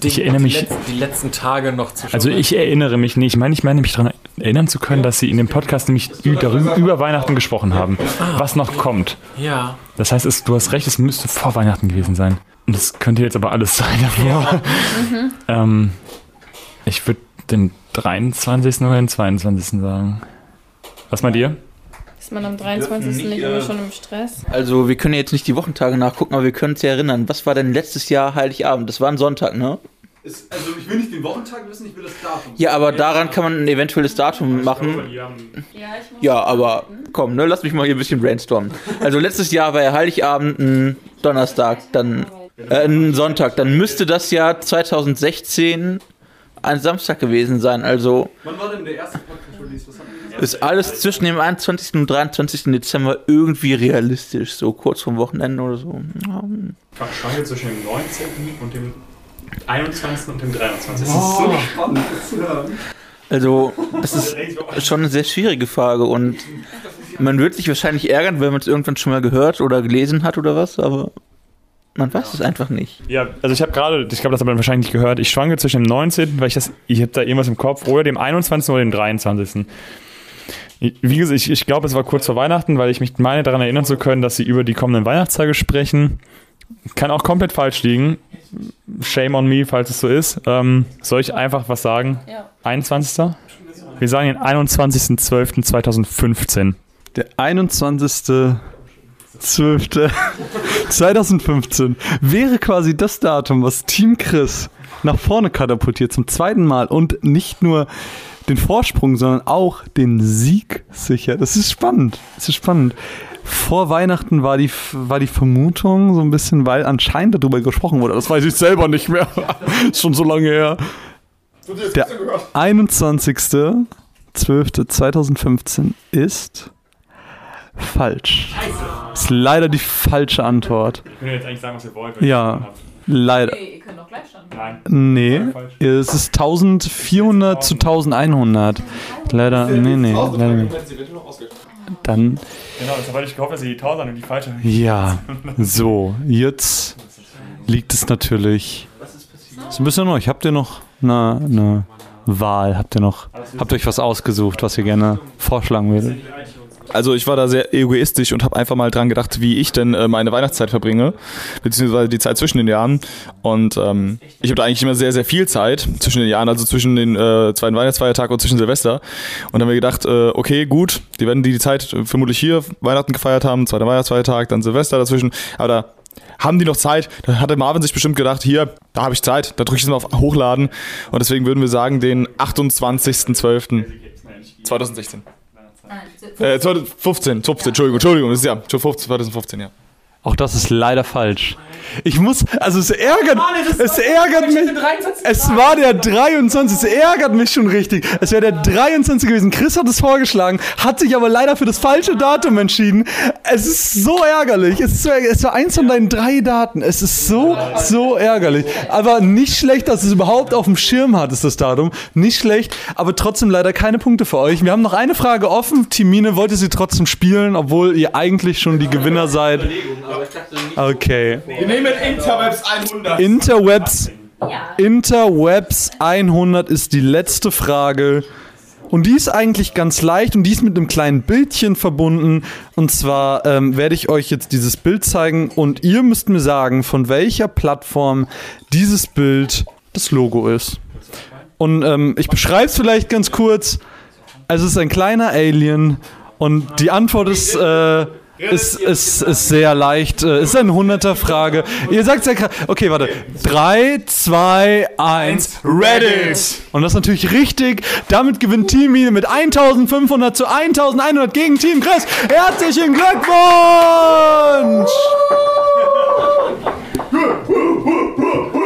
Ich erinnere mich- die, letzten, die letzten Tage noch zu Also ich erinnere mich nicht. Ich meine, ich meine mich daran erinnern zu können, dass sie in dem Podcast nämlich darüber, über Weihnachten gesprochen haben, was noch kommt. Ja. Das heißt, es, du hast recht, es müsste vor Weihnachten gewesen sein. Das könnte jetzt aber alles (laughs) sein davor. Ähm, ich würde den 23. oder den 22. sagen. Was meint ihr? Ist man am 23. nicht immer schon im Stress? Also, wir können jetzt nicht die Wochentage nachgucken, aber wir können uns ja erinnern. Was war denn letztes Jahr Heiligabend? Das war ein Sonntag, ne? also ich will nicht den Wochentag wissen, ich will das Datum. Ja, aber daran kann man ein eventuelles Datum machen. Ja, aber komm, ne, lass mich mal hier ein bisschen brainstormen. Also letztes Jahr war ja Heiligabend ein Donnerstag, dann äh, ein Sonntag, dann müsste das Jahr 2016 ein Samstag gewesen sein. Also Wann war denn der erste Podcast-Release? Ist alles zwischen dem 21. und 23. Dezember irgendwie realistisch, so kurz vom Wochenende oder so. Ja. Ich schwanke zwischen dem 19. und dem 21. und dem 23. so spannend, das zu hören. Also, das ist schon eine sehr schwierige Frage und man wird sich wahrscheinlich ärgern, wenn man es irgendwann schon mal gehört oder gelesen hat oder was, aber man weiß es einfach nicht. Ja, also ich habe gerade, ich glaube, das hat man wahrscheinlich nicht gehört, ich schwanke zwischen dem 19., weil ich das, ich habe da irgendwas im Kopf, oder dem 21. oder dem 23. Ich- Wie gesagt, ich, ich glaube, es war kurz vor Weihnachten, weil ich mich meine, daran erinnern zu können, dass sie über die kommenden Weihnachtstage sprechen. Kann auch komplett falsch liegen. Shame on me, falls es so ist. Ähm, soll ich einfach was sagen? Ja. 21. Wir sagen den 21.12.2015. Der 21.12.2015 wäre quasi das Datum, was Team Chris nach vorne katapultiert zum zweiten Mal und nicht nur den Vorsprung, sondern auch den Sieg sichert. Das ist spannend. Das ist spannend. Vor Weihnachten war die, war die Vermutung so ein bisschen, weil anscheinend darüber gesprochen wurde. Das weiß ich selber nicht mehr. (laughs) ist schon so lange her. Der 21.12.2015 ist falsch. Ist leider die falsche Antwort. Ich könnte jetzt eigentlich sagen, was ihr wollt. Ja, leider. Nee, ihr könnt auch Gleichstand Nein. Nee, es ist 1400 zu 1100. Leider, nee, nee. Leider nicht. Dann, Genau, deshalb hatte ich gehofft, dass ihr die 1000 und die falsche. ja, (laughs) so, jetzt liegt es natürlich. Ist ein bisschen neu. Habt ihr noch eine, eine Wahl? Habt ihr noch, habt ihr euch was ausgesucht, was ihr gerne vorschlagen würdet? Also ich war da sehr egoistisch und habe einfach mal dran gedacht, wie ich denn äh, meine Weihnachtszeit verbringe, beziehungsweise die Zeit zwischen den Jahren. Und ähm, ich habe da eigentlich immer sehr, sehr viel Zeit zwischen den Jahren, also zwischen den äh, zweiten Weihnachtsfeiertag und zwischen Silvester. Und dann haben wir gedacht, äh, okay, gut, die werden die, die Zeit äh, vermutlich hier Weihnachten gefeiert haben, zweiter Weihnachtsfeiertag, dann Silvester dazwischen. Aber da haben die noch Zeit? Da hatte Marvin sich bestimmt gedacht, hier, da habe ich Zeit, da drücke ich es mal auf Hochladen. Und deswegen würden wir sagen, den 28.12.2016. Äh, 2015, 15, Entschuldigung, Entschuldigung, das ist ja, 2015, 2015, ja. Auch das ist leider falsch. Ich muss, also es ärgert, es ärgert mich. Es war der 23. Es ärgert mich schon richtig. Es wäre der 23 gewesen. Chris hat es vorgeschlagen, hat sich aber leider für das falsche Datum entschieden. Es ist so ärgerlich. Es, ist so ärgerlich. es war eins von deinen drei Daten. Es ist so, so ärgerlich. Aber nicht schlecht, dass es überhaupt auf dem Schirm hat, ist das Datum. Nicht schlecht, aber trotzdem leider keine Punkte für euch. Wir haben noch eine Frage offen. Timine, wollt ihr sie trotzdem spielen, obwohl ihr eigentlich schon die Gewinner seid? Okay. Wir nehmen Interwebs 100. Interwebs, Interwebs 100 ist die letzte Frage. Und die ist eigentlich ganz leicht und die ist mit einem kleinen Bildchen verbunden. Und zwar ähm, werde ich euch jetzt dieses Bild zeigen und ihr müsst mir sagen, von welcher Plattform dieses Bild das Logo ist. Und ähm, ich beschreibe es vielleicht ganz kurz. Also es ist ein kleiner Alien und die Antwort ist, äh, ist, ist, ist sehr leicht. Äh, ist eine 100er Frage. Ihr sagt ja gerade. Okay, warte. 3, 2, 1. Reddit! Und das ist natürlich richtig. Damit gewinnt Team Mine mit 1500 zu 1100 gegen Team Chris. Herzlichen Glückwunsch! (laughs)